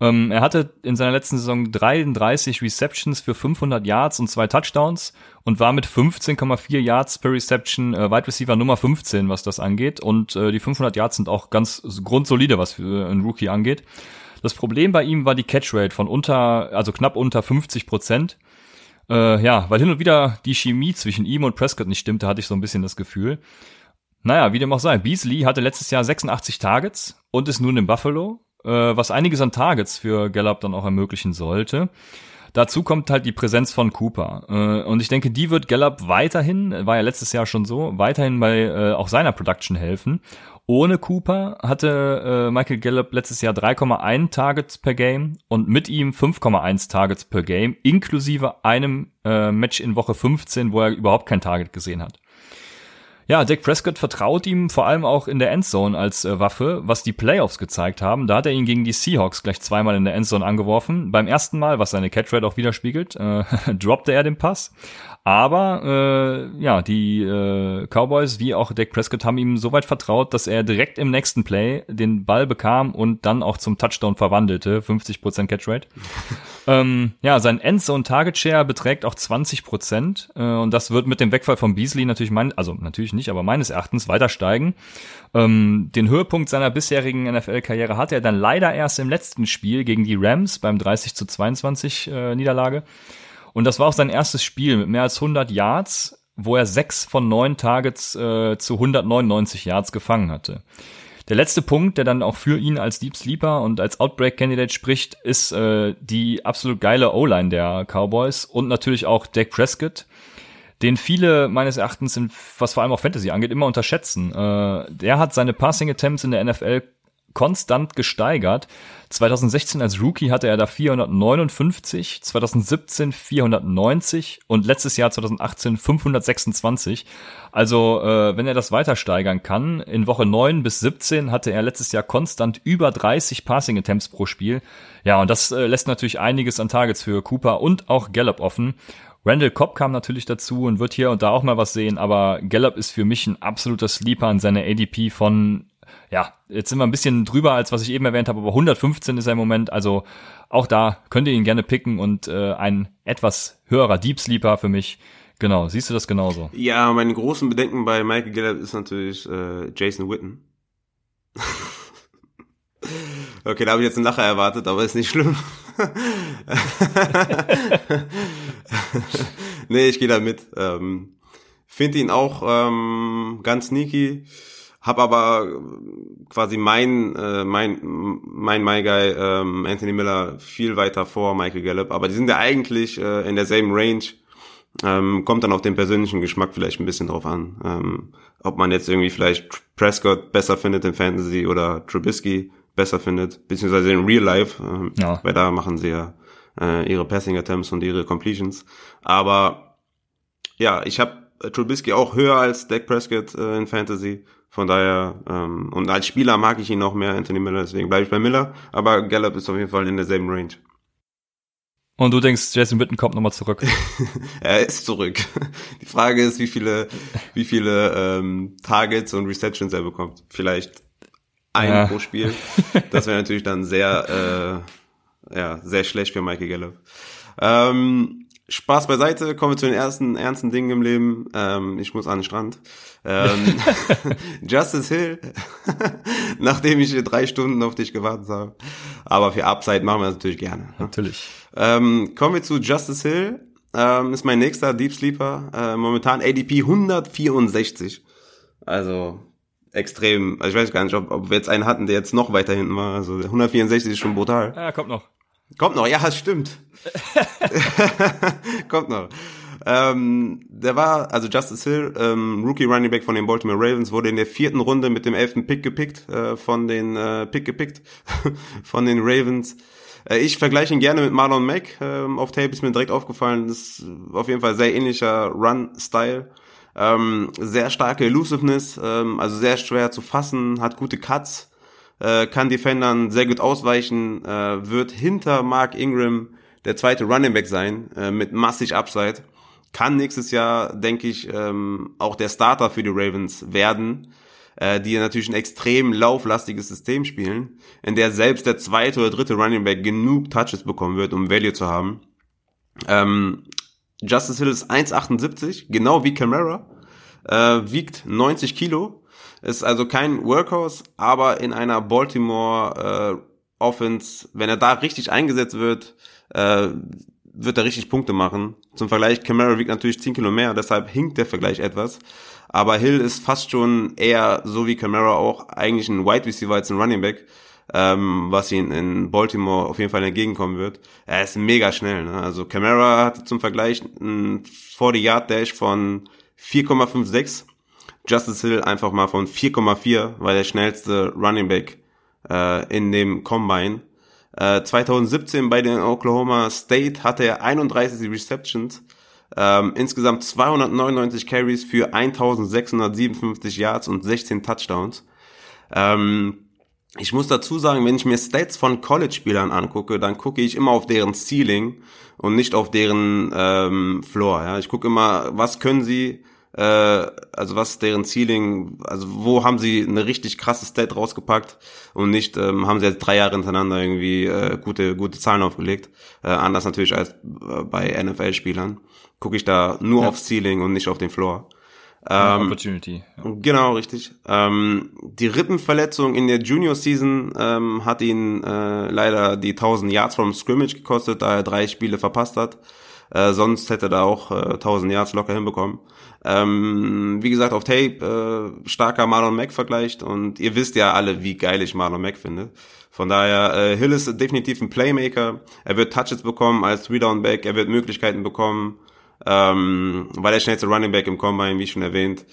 Speaker 1: Ähm, er hatte in seiner letzten Saison 33 Receptions für 500 Yards und zwei Touchdowns und war mit 15,4 Yards per Reception äh, Wide Receiver Nummer 15, was das angeht. Und äh, die 500 Yards sind auch ganz grundsolide, was für einen Rookie angeht. Das Problem bei ihm war die Catch Rate von unter, also knapp unter 50 Prozent. Äh, ja, weil hin und wieder die Chemie zwischen ihm und Prescott nicht stimmte, hatte ich so ein bisschen das Gefühl. Naja, wie dem auch sei. Beasley hatte letztes Jahr 86 Targets und ist nun in Buffalo, äh, was einiges an Targets für Gallup dann auch ermöglichen sollte. Dazu kommt halt die Präsenz von Cooper. Äh, und ich denke, die wird Gallup weiterhin, war ja letztes Jahr schon so, weiterhin bei äh, auch seiner Production helfen. Ohne Cooper hatte äh, Michael Gallup letztes Jahr 3,1 Targets per Game und mit ihm 5,1 Targets per Game, inklusive einem äh, Match in Woche 15, wo er überhaupt kein Target gesehen hat. Ja, Dak Prescott vertraut ihm vor allem auch in der Endzone als äh, Waffe, was die Playoffs gezeigt haben. Da hat er ihn gegen die Seahawks gleich zweimal in der Endzone angeworfen. Beim ersten Mal, was seine Catchrate auch widerspiegelt, äh, droppte er den Pass. Aber äh, ja, die äh, Cowboys wie auch Dak Prescott haben ihm so weit vertraut, dass er direkt im nächsten Play den Ball bekam und dann auch zum Touchdown verwandelte. 50% Catchrate. ähm, ja, sein Endzone Target Share beträgt auch 20%. Äh, und das wird mit dem Wegfall von Beasley natürlich mein, also natürlich nicht, aber meines Erachtens weiter steigen. Ähm, den Höhepunkt seiner bisherigen NFL-Karriere hatte er dann leider erst im letzten Spiel gegen die Rams beim 30 zu 22 äh, Niederlage. Und das war auch sein erstes Spiel mit mehr als 100 Yards, wo er sechs von neun Targets äh, zu 199 Yards gefangen hatte. Der letzte Punkt, der dann auch für ihn als Deep Sleeper und als Outbreak Candidate spricht, ist äh, die absolut geile O-Line der Cowboys und natürlich auch Dak Prescott, den viele meines Erachtens, in, was vor allem auch Fantasy angeht, immer unterschätzen. Äh, der hat seine Passing Attempts in der NFL konstant gesteigert. 2016 als Rookie hatte er da 459, 2017 490 und letztes Jahr 2018 526. Also äh, wenn er das weiter steigern kann, in Woche 9 bis 17 hatte er letztes Jahr konstant über 30 Passing Attempts pro Spiel. Ja, und das äh, lässt natürlich einiges an Targets für Cooper und auch Gallup offen. Randall Cobb kam natürlich dazu und wird hier und da auch mal was sehen, aber Gallup ist für mich ein absoluter Sleeper an seiner ADP von ja, jetzt sind wir ein bisschen drüber, als was ich eben erwähnt habe, aber 115 ist er im Moment. Also auch da könnt ihr ihn gerne picken und äh, ein etwas höherer Deep Sleeper für mich. Genau, siehst du das genauso?
Speaker 2: Ja, meine großen Bedenken bei Michael Gallup ist natürlich äh, Jason Witten. okay, da habe ich jetzt einen Lacher erwartet, aber ist nicht schlimm. nee, ich gehe da mit. Ähm, Finde ihn auch ähm, ganz sneaky habe aber quasi mein äh, mein mein My Guy ähm, Anthony Miller viel weiter vor Michael Gallup, aber die sind ja eigentlich äh, in derselben Range. Ähm, kommt dann auf den persönlichen Geschmack vielleicht ein bisschen drauf an. Ähm, ob man jetzt irgendwie vielleicht Prescott besser findet in Fantasy oder Trubisky besser findet, beziehungsweise in Real Life, ähm, ja. weil da machen sie ja äh, ihre Passing Attempts und ihre Completions. Aber ja, ich habe Trubisky auch höher als Dak Prescott äh, in Fantasy. Von daher, ähm, und als Spieler mag ich ihn noch mehr, Anthony Miller, deswegen bleibe ich bei Miller, aber Gallup ist auf jeden Fall in derselben Range.
Speaker 1: Und du denkst, Jason Witten kommt nochmal zurück?
Speaker 2: er ist zurück. Die Frage ist, wie viele, wie viele ähm, Targets und Receptions er bekommt. Vielleicht ein ja. pro Spiel. Das wäre natürlich dann sehr, äh, ja, sehr schlecht für Michael Gallup. Ähm, Spaß beiseite, kommen wir zu den ersten ernsten Dingen im Leben. Ähm, ich muss an den Strand. Ähm, Justice Hill, nachdem ich hier drei Stunden auf dich gewartet habe. Aber für Upside machen wir das natürlich gerne. Ne?
Speaker 1: Natürlich.
Speaker 2: Ähm, kommen wir zu Justice Hill. Ähm, ist mein nächster Deep Sleeper. Äh, momentan ADP 164. Also extrem. Also ich weiß gar nicht, ob, ob wir jetzt einen hatten, der jetzt noch weiter hinten war. Also 164 ist schon brutal.
Speaker 1: Ja, kommt noch.
Speaker 2: Kommt noch, ja, stimmt. kommt noch. Ähm, der war, also Justice Hill, ähm, Rookie Running Back von den Baltimore Ravens, wurde in der vierten Runde mit dem elften Pick gepickt, äh, von den äh, Pick gepickt, von den Ravens. Äh, ich vergleiche ihn gerne mit Marlon Mack. Ähm, auf Tape ist mir direkt aufgefallen, das ist auf jeden Fall sehr ähnlicher Run-Style. Ähm, sehr starke Elusiveness, ähm, also sehr schwer zu fassen, hat gute Cuts, äh, kann Defendern sehr gut ausweichen, äh, wird hinter Mark Ingram der zweite Running Back sein, äh, mit massig Upside. Kann nächstes Jahr, denke ich, ähm, auch der Starter für die Ravens werden, äh, die natürlich ein extrem lauflastiges System spielen, in der selbst der zweite oder dritte Running Back genug Touches bekommen wird, um Value zu haben. Ähm, Justice Hill ist 1,78, genau wie Camara, äh, wiegt 90 Kilo, ist also kein Workhorse, aber in einer Baltimore äh, Offense, wenn er da richtig eingesetzt wird, äh, wird er richtig Punkte machen. Zum Vergleich, Camara wiegt natürlich 10 Kilo mehr, deshalb hinkt der Vergleich etwas. Aber Hill ist fast schon eher, so wie Camara auch, eigentlich ein Wide Receiver als ein Running Back ähm, was ihn in Baltimore auf jeden Fall entgegenkommen wird. Er ist mega schnell. Ne? Also Camara hatte zum Vergleich einen 40-Yard-Dash von 4,56. Justice Hill einfach mal von 4,4, weil der schnellste Running Back äh, in dem Combine. Äh, 2017 bei den Oklahoma State hatte er 31 Receptions, ähm, insgesamt 299 Carries für 1657 Yards und 16 Touchdowns. Ähm, ich muss dazu sagen, wenn ich mir Stats von College-Spielern angucke, dann gucke ich immer auf deren Ceiling und nicht auf deren ähm, Floor. Ja? Ich gucke immer, was können sie, äh, also was ist deren Ceiling, also wo haben sie eine richtig krasse Stat rausgepackt und nicht ähm, haben sie jetzt drei Jahre hintereinander irgendwie äh, gute gute Zahlen aufgelegt. Äh, anders natürlich als äh, bei NFL-Spielern. Gucke ich da nur ja. auf Ceiling und nicht auf den Floor.
Speaker 1: Ähm, Opportunity.
Speaker 2: Ja. Genau, richtig. Ähm, die Rippenverletzung in der Junior Season ähm, hat ihn äh, leider die 1000 Yards vom Scrimmage gekostet, da er drei Spiele verpasst hat. Äh, sonst hätte er da auch äh, 1000 Yards locker hinbekommen. Ähm, wie gesagt, auf Tape äh, starker Marlon Mack vergleicht und ihr wisst ja alle, wie geil ich Marlon Mack finde. Von daher, äh, Hill ist definitiv ein Playmaker. Er wird Touches bekommen als Three-Down-Back, er wird Möglichkeiten bekommen ähm, war der schnellste Running Back im Combine, wie schon erwähnt.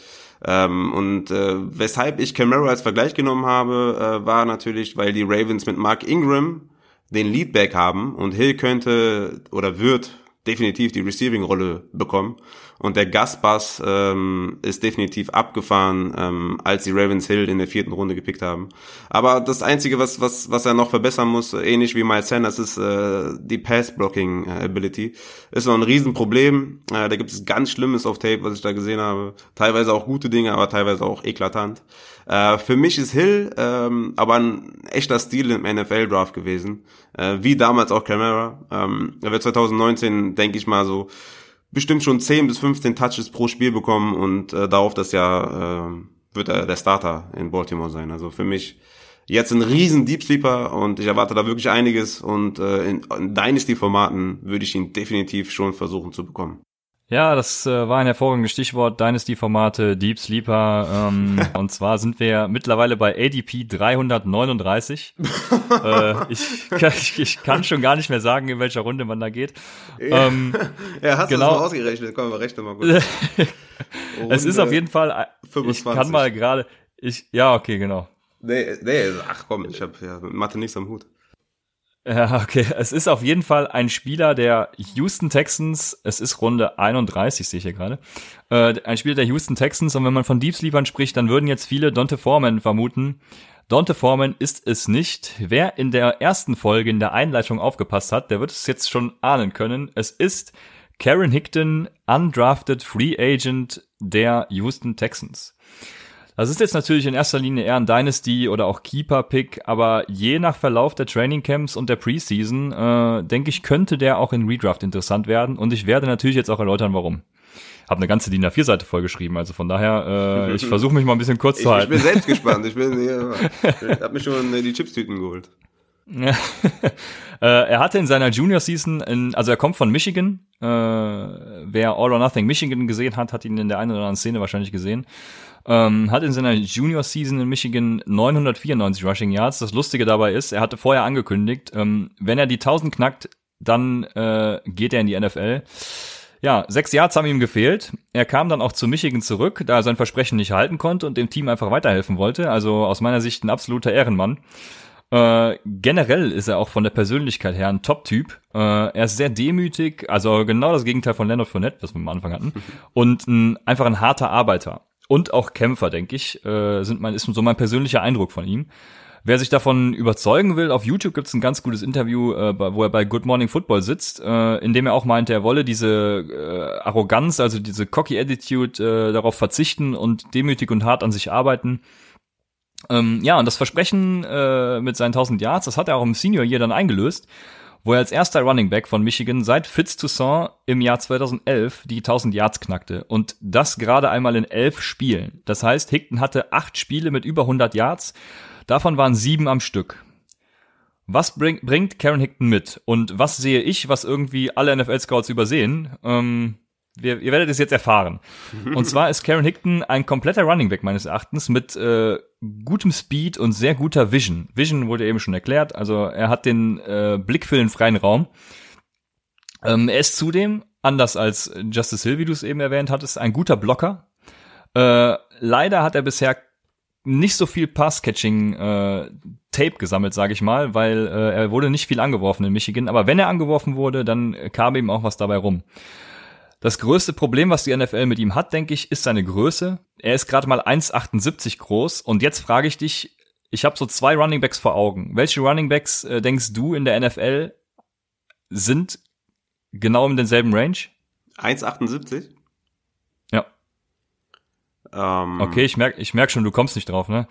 Speaker 2: Ähm, und äh, weshalb ich Camaro als Vergleich genommen habe, äh, war natürlich, weil die Ravens mit Mark Ingram den Leadback haben und Hill könnte oder wird definitiv die Receiving-Rolle bekommen. Und der Gaspass ähm, ist definitiv abgefahren, ähm, als die Ravens Hill in der vierten Runde gepickt haben. Aber das Einzige, was, was, was er noch verbessern muss, ähnlich wie Miles Sanders, ist äh, die Pass-Blocking-Ability. Ist noch ein Riesenproblem. Äh, da gibt es ganz Schlimmes auf Tape, was ich da gesehen habe. Teilweise auch gute Dinge, aber teilweise auch eklatant. Äh, für mich ist Hill ähm, aber ein echter Stil im NFL-Draft gewesen. Äh, wie damals auch Camara. Ähm, er wird 2019, denke ich mal, so bestimmt schon 10 bis 15 Touches pro Spiel bekommen und äh, darauf das Jahr äh, wird er der Starter in Baltimore sein. Also für mich jetzt ein riesen Deep Sleeper und ich erwarte da wirklich einiges und äh, in, in Dynasty-Formaten würde ich ihn definitiv schon versuchen zu bekommen.
Speaker 1: Ja, das äh, war ein hervorragendes Stichwort. Dynasty-Formate, Deep Sleeper. Ähm, und zwar sind wir mittlerweile bei ADP 339. äh, ich, ich, ich kann schon gar nicht mehr sagen, in welcher Runde man da geht.
Speaker 2: Ja, ähm, ja hast genau. du das mal ausgerechnet? Komm, wir rechnen mal
Speaker 1: kurz. es ist auf jeden Fall, 25. ich kann mal gerade, ich, ja, okay, genau.
Speaker 2: Nee, nee, ach komm, ich habe ja Mathe nichts am Hut.
Speaker 1: Ja, okay. Es ist auf jeden Fall ein Spieler der Houston Texans. Es ist Runde 31, sehe ich hier gerade. Äh, ein Spieler der Houston Texans. Und wenn man von Deep Sleepern spricht, dann würden jetzt viele Dante Foreman vermuten. Dante Foreman ist es nicht. Wer in der ersten Folge in der Einleitung aufgepasst hat, der wird es jetzt schon ahnen können. Es ist Karen Hickton, undrafted Free Agent der Houston Texans. Das ist jetzt natürlich in erster Linie eher ein Dynasty oder auch Keeper-Pick, aber je nach Verlauf der Trainingcamps und der Preseason, äh, denke ich, könnte der auch in Redraft interessant werden und ich werde natürlich jetzt auch erläutern, warum. Habe eine ganze DIN A4-Seite vollgeschrieben, also von daher, äh, ich versuche mich mal ein bisschen kurz
Speaker 2: ich,
Speaker 1: zu halten.
Speaker 2: Ich bin selbst gespannt, ich bin ich habe mir schon die Chipstüten geholt.
Speaker 1: äh, er hatte in seiner Junior Season, in, also er kommt von Michigan. Äh, wer All or Nothing Michigan gesehen hat, hat ihn in der einen oder anderen Szene wahrscheinlich gesehen. Ähm, hat in seiner Junior Season in Michigan 994 Rushing Yards. Das Lustige dabei ist, er hatte vorher angekündigt, ähm, wenn er die 1000 knackt, dann äh, geht er in die NFL. Ja, sechs Yards haben ihm gefehlt. Er kam dann auch zu Michigan zurück, da er sein Versprechen nicht halten konnte und dem Team einfach weiterhelfen wollte. Also aus meiner Sicht ein absoluter Ehrenmann. Äh, generell ist er auch von der Persönlichkeit her ein Top-Typ. Äh, er ist sehr demütig, also genau das Gegenteil von Leonard Fournette, was wir am Anfang hatten. Und ein, einfach ein harter Arbeiter und auch Kämpfer, denke ich, äh, sind mein, ist so mein persönlicher Eindruck von ihm. Wer sich davon überzeugen will, auf YouTube gibt's ein ganz gutes Interview, äh, wo er bei Good Morning Football sitzt, äh, in dem er auch meinte, er wolle diese äh, Arroganz, also diese cocky Attitude äh, darauf verzichten und demütig und hart an sich arbeiten. Ähm, ja, und das Versprechen äh, mit seinen 1000 Yards, das hat er auch im Senior Year dann eingelöst wo er als erster Running Back von Michigan seit Fitz Toussaint im Jahr 2011 die 1000 Yards knackte und das gerade einmal in elf Spielen. Das heißt, Hickton hatte acht Spiele mit über 100 Yards, davon waren sieben am Stück. Was bring, bringt Karen Hickton mit und was sehe ich, was irgendwie alle NFL-Scouts übersehen? Ähm, wir, ihr werdet es jetzt erfahren. Und zwar ist Karen Hickton ein kompletter Running Back meines Erachtens mit äh, gutem Speed und sehr guter Vision. Vision wurde eben schon erklärt, also er hat den äh, Blick für den freien Raum. Ähm, er ist zudem, anders als Justice Hill, wie du es eben erwähnt hattest, ein guter Blocker. Äh, leider hat er bisher nicht so viel Pass-Catching äh, gesammelt, sage ich mal, weil äh, er wurde nicht viel angeworfen in Michigan. Aber wenn er angeworfen wurde, dann kam ihm auch was dabei rum. Das größte Problem, was die NFL mit ihm hat, denke ich, ist seine Größe. Er ist gerade mal 1,78 groß und jetzt frage ich dich, ich habe so zwei Running Backs vor Augen. Welche Running Backs äh, denkst du in der NFL sind genau in denselben Range?
Speaker 2: 1,78?
Speaker 1: Ja. Ähm, okay, ich merk, ich merk schon, du kommst nicht drauf, ne?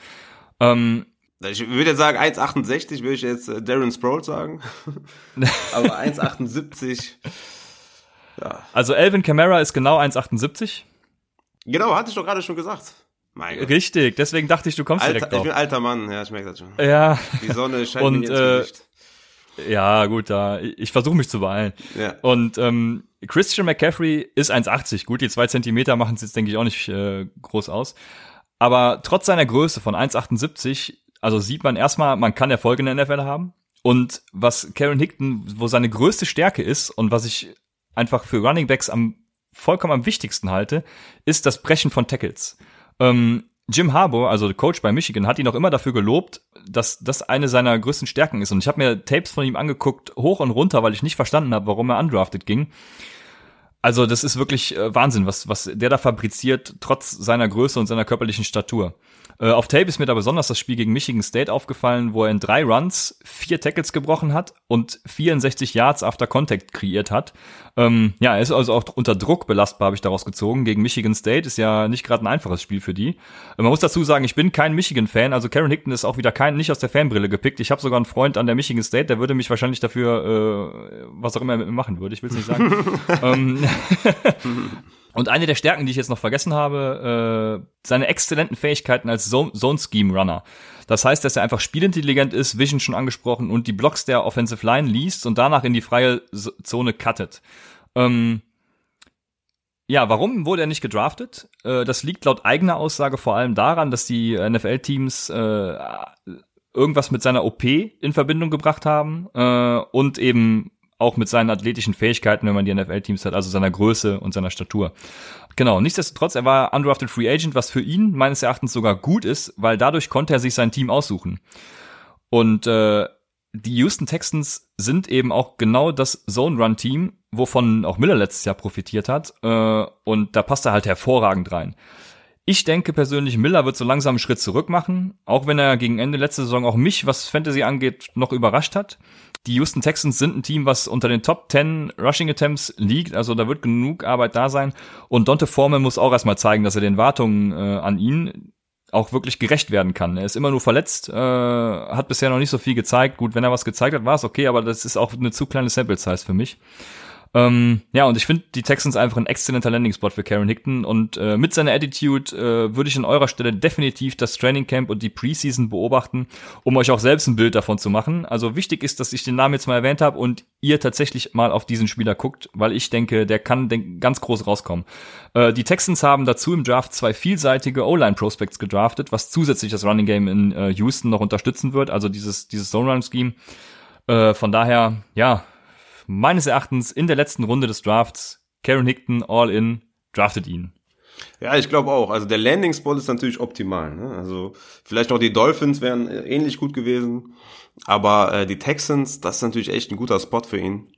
Speaker 1: Ähm,
Speaker 2: ich würde jetzt sagen, 1,68 würde ich jetzt äh, Darren Sproul sagen. Aber 1,78
Speaker 1: ja. Also Elvin Kamara ist genau 1,78.
Speaker 2: Genau, hatte ich doch gerade schon gesagt.
Speaker 1: Richtig, deswegen dachte ich, du kommst
Speaker 2: Alter,
Speaker 1: direkt drauf.
Speaker 2: Ich bin alter Mann, ja, ich merke das schon.
Speaker 1: Ja.
Speaker 2: Die Sonne scheint
Speaker 1: und,
Speaker 2: mir
Speaker 1: äh, Ja, gut, da ich versuche mich zu beeilen.
Speaker 2: Ja.
Speaker 1: Und ähm, Christian McCaffrey ist 1,80. Gut, die zwei Zentimeter machen es jetzt, denke ich, auch nicht äh, groß aus. Aber trotz seiner Größe von 1,78, also sieht man erstmal, man kann Erfolge in der NFL haben. Und was Karen Hickton, wo seine größte Stärke ist und was ich einfach für Running Backs am vollkommen am wichtigsten halte, ist das Brechen von Tackles. Ähm, Jim Harbour, also der Coach bei Michigan, hat ihn auch immer dafür gelobt, dass das eine seiner größten Stärken ist. Und ich habe mir Tapes von ihm angeguckt, hoch und runter, weil ich nicht verstanden habe, warum er undrafted ging. Also das ist wirklich äh, Wahnsinn, was, was der da fabriziert, trotz seiner Größe und seiner körperlichen Statur. Äh, auf Tape ist mir da besonders das Spiel gegen Michigan State aufgefallen, wo er in drei Runs vier Tackles gebrochen hat und 64 Yards after Contact kreiert hat. Ähm, ja, er ist also auch unter Druck belastbar, habe ich daraus gezogen. Gegen Michigan State ist ja nicht gerade ein einfaches Spiel für die. Äh, man muss dazu sagen, ich bin kein Michigan-Fan, also Karen Hickton ist auch wieder kein, nicht aus der Fanbrille gepickt. Ich habe sogar einen Freund an der Michigan State, der würde mich wahrscheinlich dafür, äh, was auch immer er machen würde, ich will es nicht sagen. ähm, Und eine der Stärken, die ich jetzt noch vergessen habe, äh, seine exzellenten Fähigkeiten als Zone-Scheme-Runner. Das heißt, dass er einfach spielintelligent ist, Vision schon angesprochen, und die Blocks der Offensive Line liest und danach in die freie Zone cuttet. Ähm, ja, warum wurde er nicht gedraftet? Äh, das liegt laut eigener Aussage vor allem daran, dass die NFL-Teams äh, irgendwas mit seiner OP in Verbindung gebracht haben äh, und eben auch mit seinen athletischen Fähigkeiten, wenn man die NFL-Teams hat, also seiner Größe und seiner Statur. Genau, nichtsdestotrotz, er war undrafted Free Agent, was für ihn meines Erachtens sogar gut ist, weil dadurch konnte er sich sein Team aussuchen. Und äh, die Houston Texans sind eben auch genau das Zone-Run-Team, wovon auch Miller letztes Jahr profitiert hat. Äh, und da passt er halt hervorragend rein. Ich denke persönlich, Miller wird so langsam einen Schritt zurück machen, auch wenn er gegen Ende letzte Saison auch mich, was Fantasy angeht, noch überrascht hat. Die Houston Texans sind ein Team, was unter den Top 10 Rushing Attempts liegt, also da wird genug Arbeit da sein. Und Dante Foreman muss auch erstmal zeigen, dass er den Wartungen äh, an ihn auch wirklich gerecht werden kann. Er ist immer nur verletzt, äh, hat bisher noch nicht so viel gezeigt. Gut, wenn er was gezeigt hat, war es okay, aber das ist auch eine zu kleine Sample Size für mich. Ähm, ja, und ich finde die Texans einfach ein exzellenter Landing-Spot für Karen Hickton und äh, mit seiner Attitude äh, würde ich an eurer Stelle definitiv das Training Camp und die Preseason beobachten, um euch auch selbst ein Bild davon zu machen. Also wichtig ist, dass ich den Namen jetzt mal erwähnt habe und ihr tatsächlich mal auf diesen Spieler guckt, weil ich denke, der kann denk, ganz groß rauskommen. Äh, die Texans haben dazu im Draft zwei vielseitige O-Line-Prospects gedraftet, was zusätzlich das Running Game in äh, Houston noch unterstützen wird, also dieses, dieses Zone-Run-Scheme. Äh, von daher, ja, meines Erachtens in der letzten Runde des Drafts. Karen Hickton, all in, draftet ihn.
Speaker 2: Ja, ich glaube auch. Also der Landing Spot ist natürlich optimal. Ne? Also vielleicht auch die Dolphins wären äh, ähnlich gut gewesen, aber äh, die Texans, das ist natürlich echt ein guter Spot für ihn.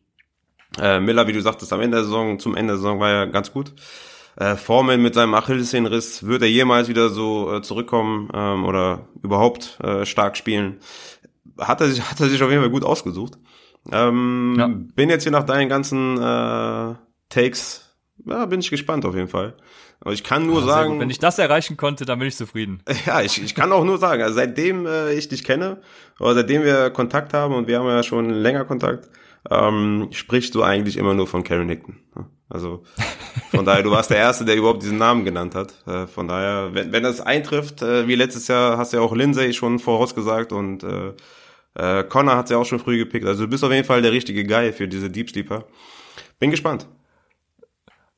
Speaker 2: Äh, Miller, wie du sagtest, am Ende der Saison, zum Ende der Saison war er ganz gut. Äh, Foreman mit seinem Achillessehnenriss, wird er jemals wieder so äh, zurückkommen ähm, oder überhaupt äh, stark spielen? Hat er sich, hat er sich auf jeden Fall gut ausgesucht. Ähm, ja. Bin jetzt hier nach deinen ganzen äh, Takes, ja, bin ich gespannt auf jeden Fall. Aber ich kann nur ja, sagen,
Speaker 1: wenn ich das erreichen konnte, dann bin ich zufrieden.
Speaker 2: Ja, ich, ich kann auch nur sagen, also seitdem äh, ich dich kenne, oder seitdem wir Kontakt haben und wir haben ja schon länger Kontakt, ähm, sprichst du eigentlich immer nur von Karen Hickton. Also von daher, du warst der Erste, der überhaupt diesen Namen genannt hat. Äh, von daher, wenn, wenn das eintrifft, äh, wie letztes Jahr, hast du ja auch Lindsay schon vorausgesagt und äh, äh, Connor hat sie auch schon früh gepickt. Also du bist auf jeden Fall der richtige Guy für diese Deep Sleeper. Bin gespannt.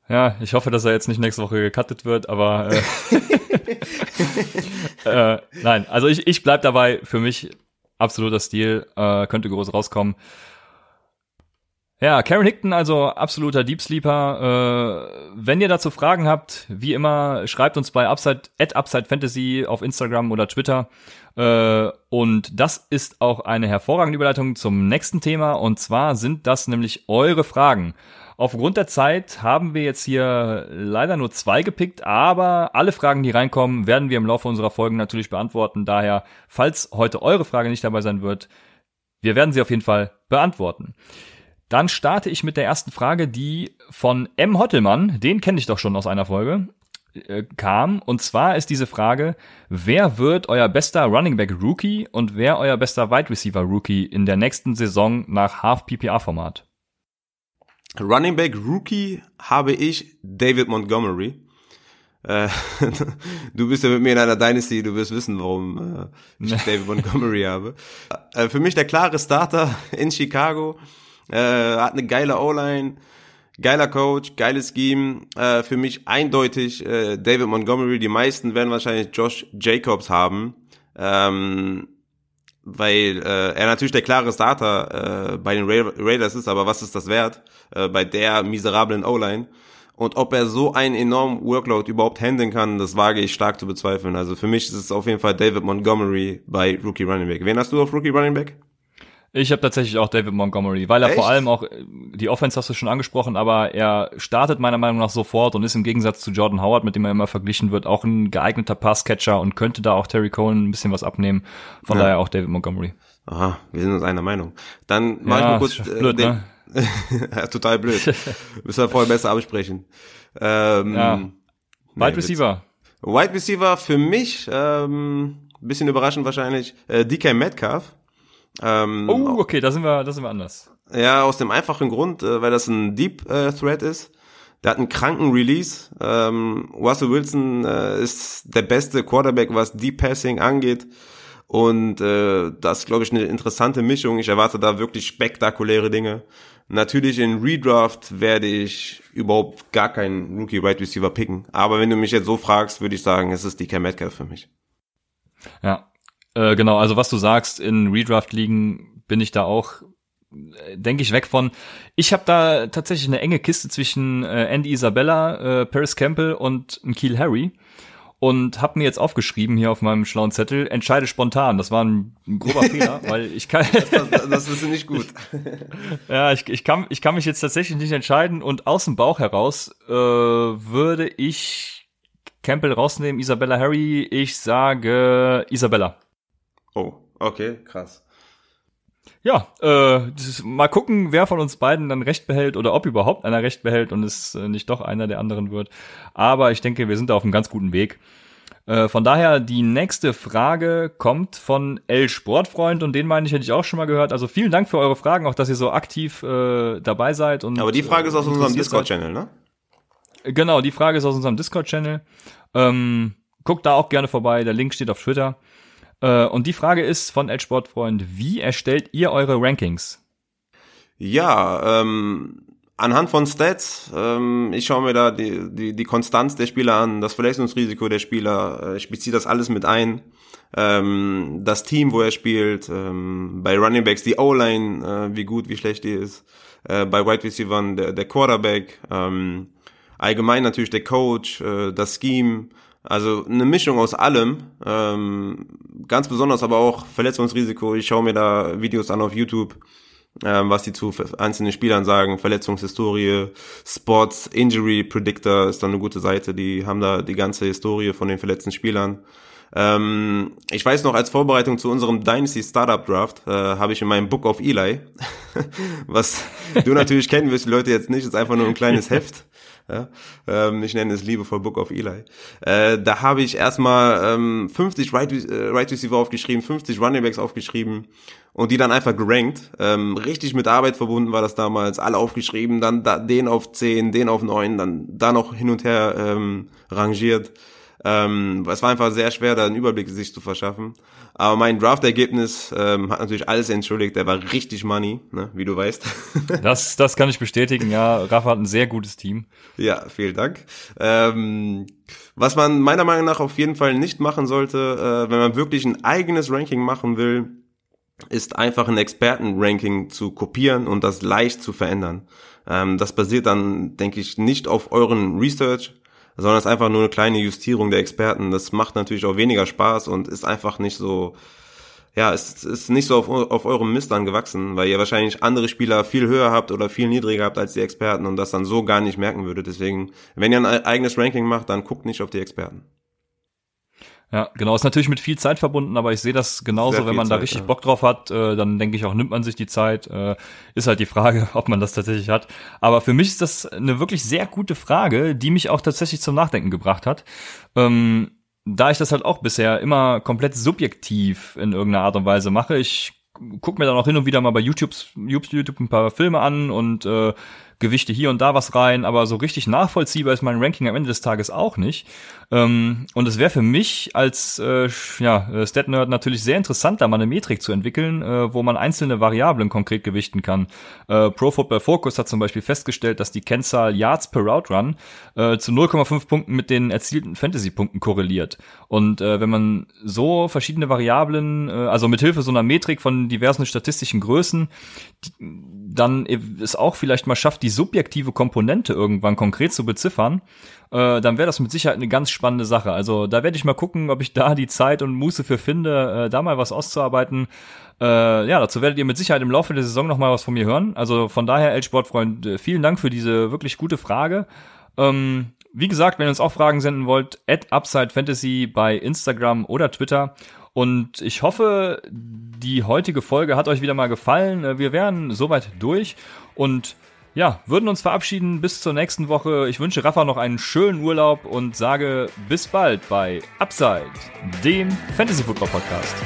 Speaker 1: Ja, ich hoffe, dass er jetzt nicht nächste Woche gecuttet wird, aber äh, äh, nein, also ich, ich bleib dabei, für mich absoluter Stil, äh, könnte groß rauskommen. Ja, Karen Hickton, also absoluter Deep Sleeper. Äh, wenn ihr dazu Fragen habt, wie immer, schreibt uns bei Upside, at Upside Fantasy auf Instagram oder Twitter. Äh, und das ist auch eine hervorragende Überleitung zum nächsten Thema. Und zwar sind das nämlich eure Fragen. Aufgrund der Zeit haben wir jetzt hier leider nur zwei gepickt, aber alle Fragen, die reinkommen, werden wir im Laufe unserer Folgen natürlich beantworten. Daher, falls heute eure Frage nicht dabei sein wird, wir werden sie auf jeden Fall beantworten. Dann starte ich mit der ersten Frage, die von M. Hottelmann, den kenne ich doch schon aus einer Folge, äh, kam. Und zwar ist diese Frage, wer wird euer bester Running Back Rookie und wer euer bester Wide Receiver Rookie in der nächsten Saison nach Half PPA Format?
Speaker 2: Running Back Rookie habe ich David Montgomery. Äh, du bist ja mit mir in einer Dynasty, du wirst wissen, warum äh, ich David Montgomery habe. Äh, für mich der klare Starter in Chicago. Äh, hat eine geile O-Line, Geiler Coach, geiles Scheme. Äh, für mich eindeutig äh, David Montgomery. Die meisten werden wahrscheinlich Josh Jacobs haben. Ähm, weil äh, er natürlich der klare Starter äh, bei den Ra Raiders ist, aber was ist das wert äh, bei der miserablen O-Line? Und ob er so einen enormen Workload überhaupt handeln kann, das wage ich stark zu bezweifeln. Also für mich ist es auf jeden Fall David Montgomery bei Rookie Running Back. Wen hast du auf Rookie Running Back?
Speaker 1: Ich habe tatsächlich auch David Montgomery, weil er Echt? vor allem auch, die Offense hast du schon angesprochen, aber er startet meiner Meinung nach sofort und ist im Gegensatz zu Jordan Howard, mit dem er immer verglichen wird, auch ein geeigneter Passcatcher und könnte da auch Terry Cohen ein bisschen was abnehmen. Von ja. daher auch David Montgomery.
Speaker 2: Aha, wir sind uns einer Meinung. Dann mach ja, ich mal kurz äh, blöd, den, ne? total blöd. Müssen wir vorher besser absprechen.
Speaker 1: Ähm, ja. Wide nee, Receiver.
Speaker 2: Wide Receiver für mich, ähm, bisschen überraschend wahrscheinlich, äh, DK Metcalf.
Speaker 1: Ähm, oh, okay, da sind wir, da sind wir anders.
Speaker 2: Ja, aus dem einfachen Grund, äh, weil das ein Deep äh, Threat ist. Der hat einen kranken Release. Ähm, Russell Wilson äh, ist der beste Quarterback, was Deep Passing angeht. Und äh, das ist, glaube ich, eine interessante Mischung. Ich erwarte da wirklich spektakuläre Dinge. Natürlich in Redraft werde ich überhaupt gar keinen Rookie Right Receiver picken. Aber wenn du mich jetzt so fragst, würde ich sagen, es ist die Metcalf für mich.
Speaker 1: Ja, äh, genau. Also was du sagst, in Redraft liegen bin ich da auch äh, denke ich weg von. Ich habe da tatsächlich eine enge Kiste zwischen äh, Andy Isabella, äh, Paris Campbell und Kiel Harry und habe mir jetzt aufgeschrieben hier auf meinem schlauen Zettel, entscheide spontan. Das war ein, ein grober Fehler, weil ich kann.
Speaker 2: das, das, das, ist nicht gut.
Speaker 1: ja, ich, ich, kann, ich kann mich jetzt tatsächlich nicht entscheiden und aus dem Bauch heraus äh, würde ich Campbell rausnehmen, Isabella Harry. Ich sage Isabella.
Speaker 2: Oh, okay, krass.
Speaker 1: Ja, äh, mal gucken, wer von uns beiden dann recht behält oder ob überhaupt einer recht behält und es äh, nicht doch einer der anderen wird. Aber ich denke, wir sind da auf einem ganz guten Weg. Äh, von daher, die nächste Frage kommt von El Sportfreund und den meine ich, hätte ich auch schon mal gehört. Also vielen Dank für eure Fragen, auch dass ihr so aktiv äh, dabei seid. Und,
Speaker 2: Aber die Frage ist aus unserem Discord-Channel, ne?
Speaker 1: Genau, die Frage ist aus unserem Discord-Channel. Ähm, guckt da auch gerne vorbei, der Link steht auf Twitter. Äh, und die Frage ist von El Sportfreund, wie erstellt ihr eure Rankings?
Speaker 2: Ja, ähm, anhand von Stats, ähm, ich schaue mir da die, die, die Konstanz der Spieler an, das Verletzungsrisiko der Spieler, äh, ich beziehe das alles mit ein. Ähm, das Team, wo er spielt, ähm, bei Running Backs die O-Line, äh, wie gut, wie schlecht die ist, äh, bei Wide Receivers der, der Quarterback, ähm, allgemein natürlich der Coach, äh, das Scheme, also eine Mischung aus allem, ähm, ganz besonders aber auch Verletzungsrisiko. Ich schaue mir da Videos an auf YouTube, ähm, was die zu einzelnen Spielern sagen, Verletzungshistorie, Sports Injury Predictor ist dann eine gute Seite, die haben da die ganze Historie von den verletzten Spielern. Ähm, ich weiß noch, als Vorbereitung zu unserem Dynasty Startup Draft äh, habe ich in meinem Book of Eli, was du natürlich kennen wirst, die Leute jetzt nicht, ist einfach nur ein kleines Heft. Ja? Ähm, ich nenne es liebevoll Book of Eli. Äh, da habe ich erstmal ähm, 50 right, äh, right Receiver aufgeschrieben, 50 Running Backs aufgeschrieben und die dann einfach gerankt. Ähm, richtig mit Arbeit verbunden war das damals, alle aufgeschrieben, dann da, den auf 10, den auf 9, dann da noch hin und her ähm, rangiert. Ähm, es war einfach sehr schwer, da einen Überblick sich zu verschaffen. Aber mein Draft-Ergebnis ähm, hat natürlich alles entschuldigt. Der war richtig money, ne, wie du weißt.
Speaker 1: das, das kann ich bestätigen, ja. Rafa hat ein sehr gutes Team.
Speaker 2: Ja, vielen Dank. Ähm, was man meiner Meinung nach auf jeden Fall nicht machen sollte, äh, wenn man wirklich ein eigenes Ranking machen will, ist einfach ein Experten-Ranking zu kopieren und das leicht zu verändern. Ähm, das basiert dann, denke ich, nicht auf euren Research, sondern es ist einfach nur eine kleine Justierung der Experten. Das macht natürlich auch weniger Spaß und ist einfach nicht so, ja, es ist nicht so auf, auf eurem Mist dann gewachsen, weil ihr wahrscheinlich andere Spieler viel höher habt oder viel niedriger habt als die Experten und das dann so gar nicht merken würdet. Deswegen, wenn ihr ein eigenes Ranking macht, dann guckt nicht auf die Experten.
Speaker 1: Ja, genau. Ist natürlich mit viel Zeit verbunden, aber ich sehe das genauso, wenn man Zeit, da richtig ja. Bock drauf hat, äh, dann denke ich auch, nimmt man sich die Zeit. Äh, ist halt die Frage, ob man das tatsächlich hat. Aber für mich ist das eine wirklich sehr gute Frage, die mich auch tatsächlich zum Nachdenken gebracht hat. Ähm, da ich das halt auch bisher immer komplett subjektiv in irgendeiner Art und Weise mache, ich guck mir dann auch hin und wieder mal bei YouTube, YouTube ein paar Filme an und äh, Gewichte hier und da was rein, aber so richtig nachvollziehbar ist mein Ranking am Ende des Tages auch nicht. Ähm, und es wäre für mich als äh, ja, äh, Stat-Nerd natürlich sehr interessant, da mal eine Metrik zu entwickeln, äh, wo man einzelne Variablen konkret gewichten kann. Äh, Pro Football Focus hat zum Beispiel festgestellt, dass die Kennzahl Yards per Route Run äh, zu 0,5 Punkten mit den erzielten Fantasy-Punkten korreliert. Und äh, wenn man so verschiedene Variablen, äh, also mit Hilfe so einer Metrik von diversen statistischen Größen, die, dann es auch vielleicht mal schafft, die subjektive Komponente irgendwann konkret zu beziffern, äh, dann wäre das mit Sicherheit eine ganz spannende Sache. Also da werde ich mal gucken, ob ich da die Zeit und Muße für finde, äh, da mal was auszuarbeiten. Äh, ja, dazu werdet ihr mit Sicherheit im Laufe der Saison noch mal was von mir hören. Also von daher, El-Sportfreund, äh, vielen Dank für diese wirklich gute Frage. Ähm, wie gesagt, wenn ihr uns auch Fragen senden wollt, at Upside Fantasy bei Instagram oder Twitter. Und ich hoffe, die heutige Folge hat euch wieder mal gefallen. Äh, wir wären soweit durch und ja, würden uns verabschieden bis zur nächsten Woche. Ich wünsche Rafa noch einen schönen Urlaub und sage bis bald bei Upside, dem Fantasy Football Podcast.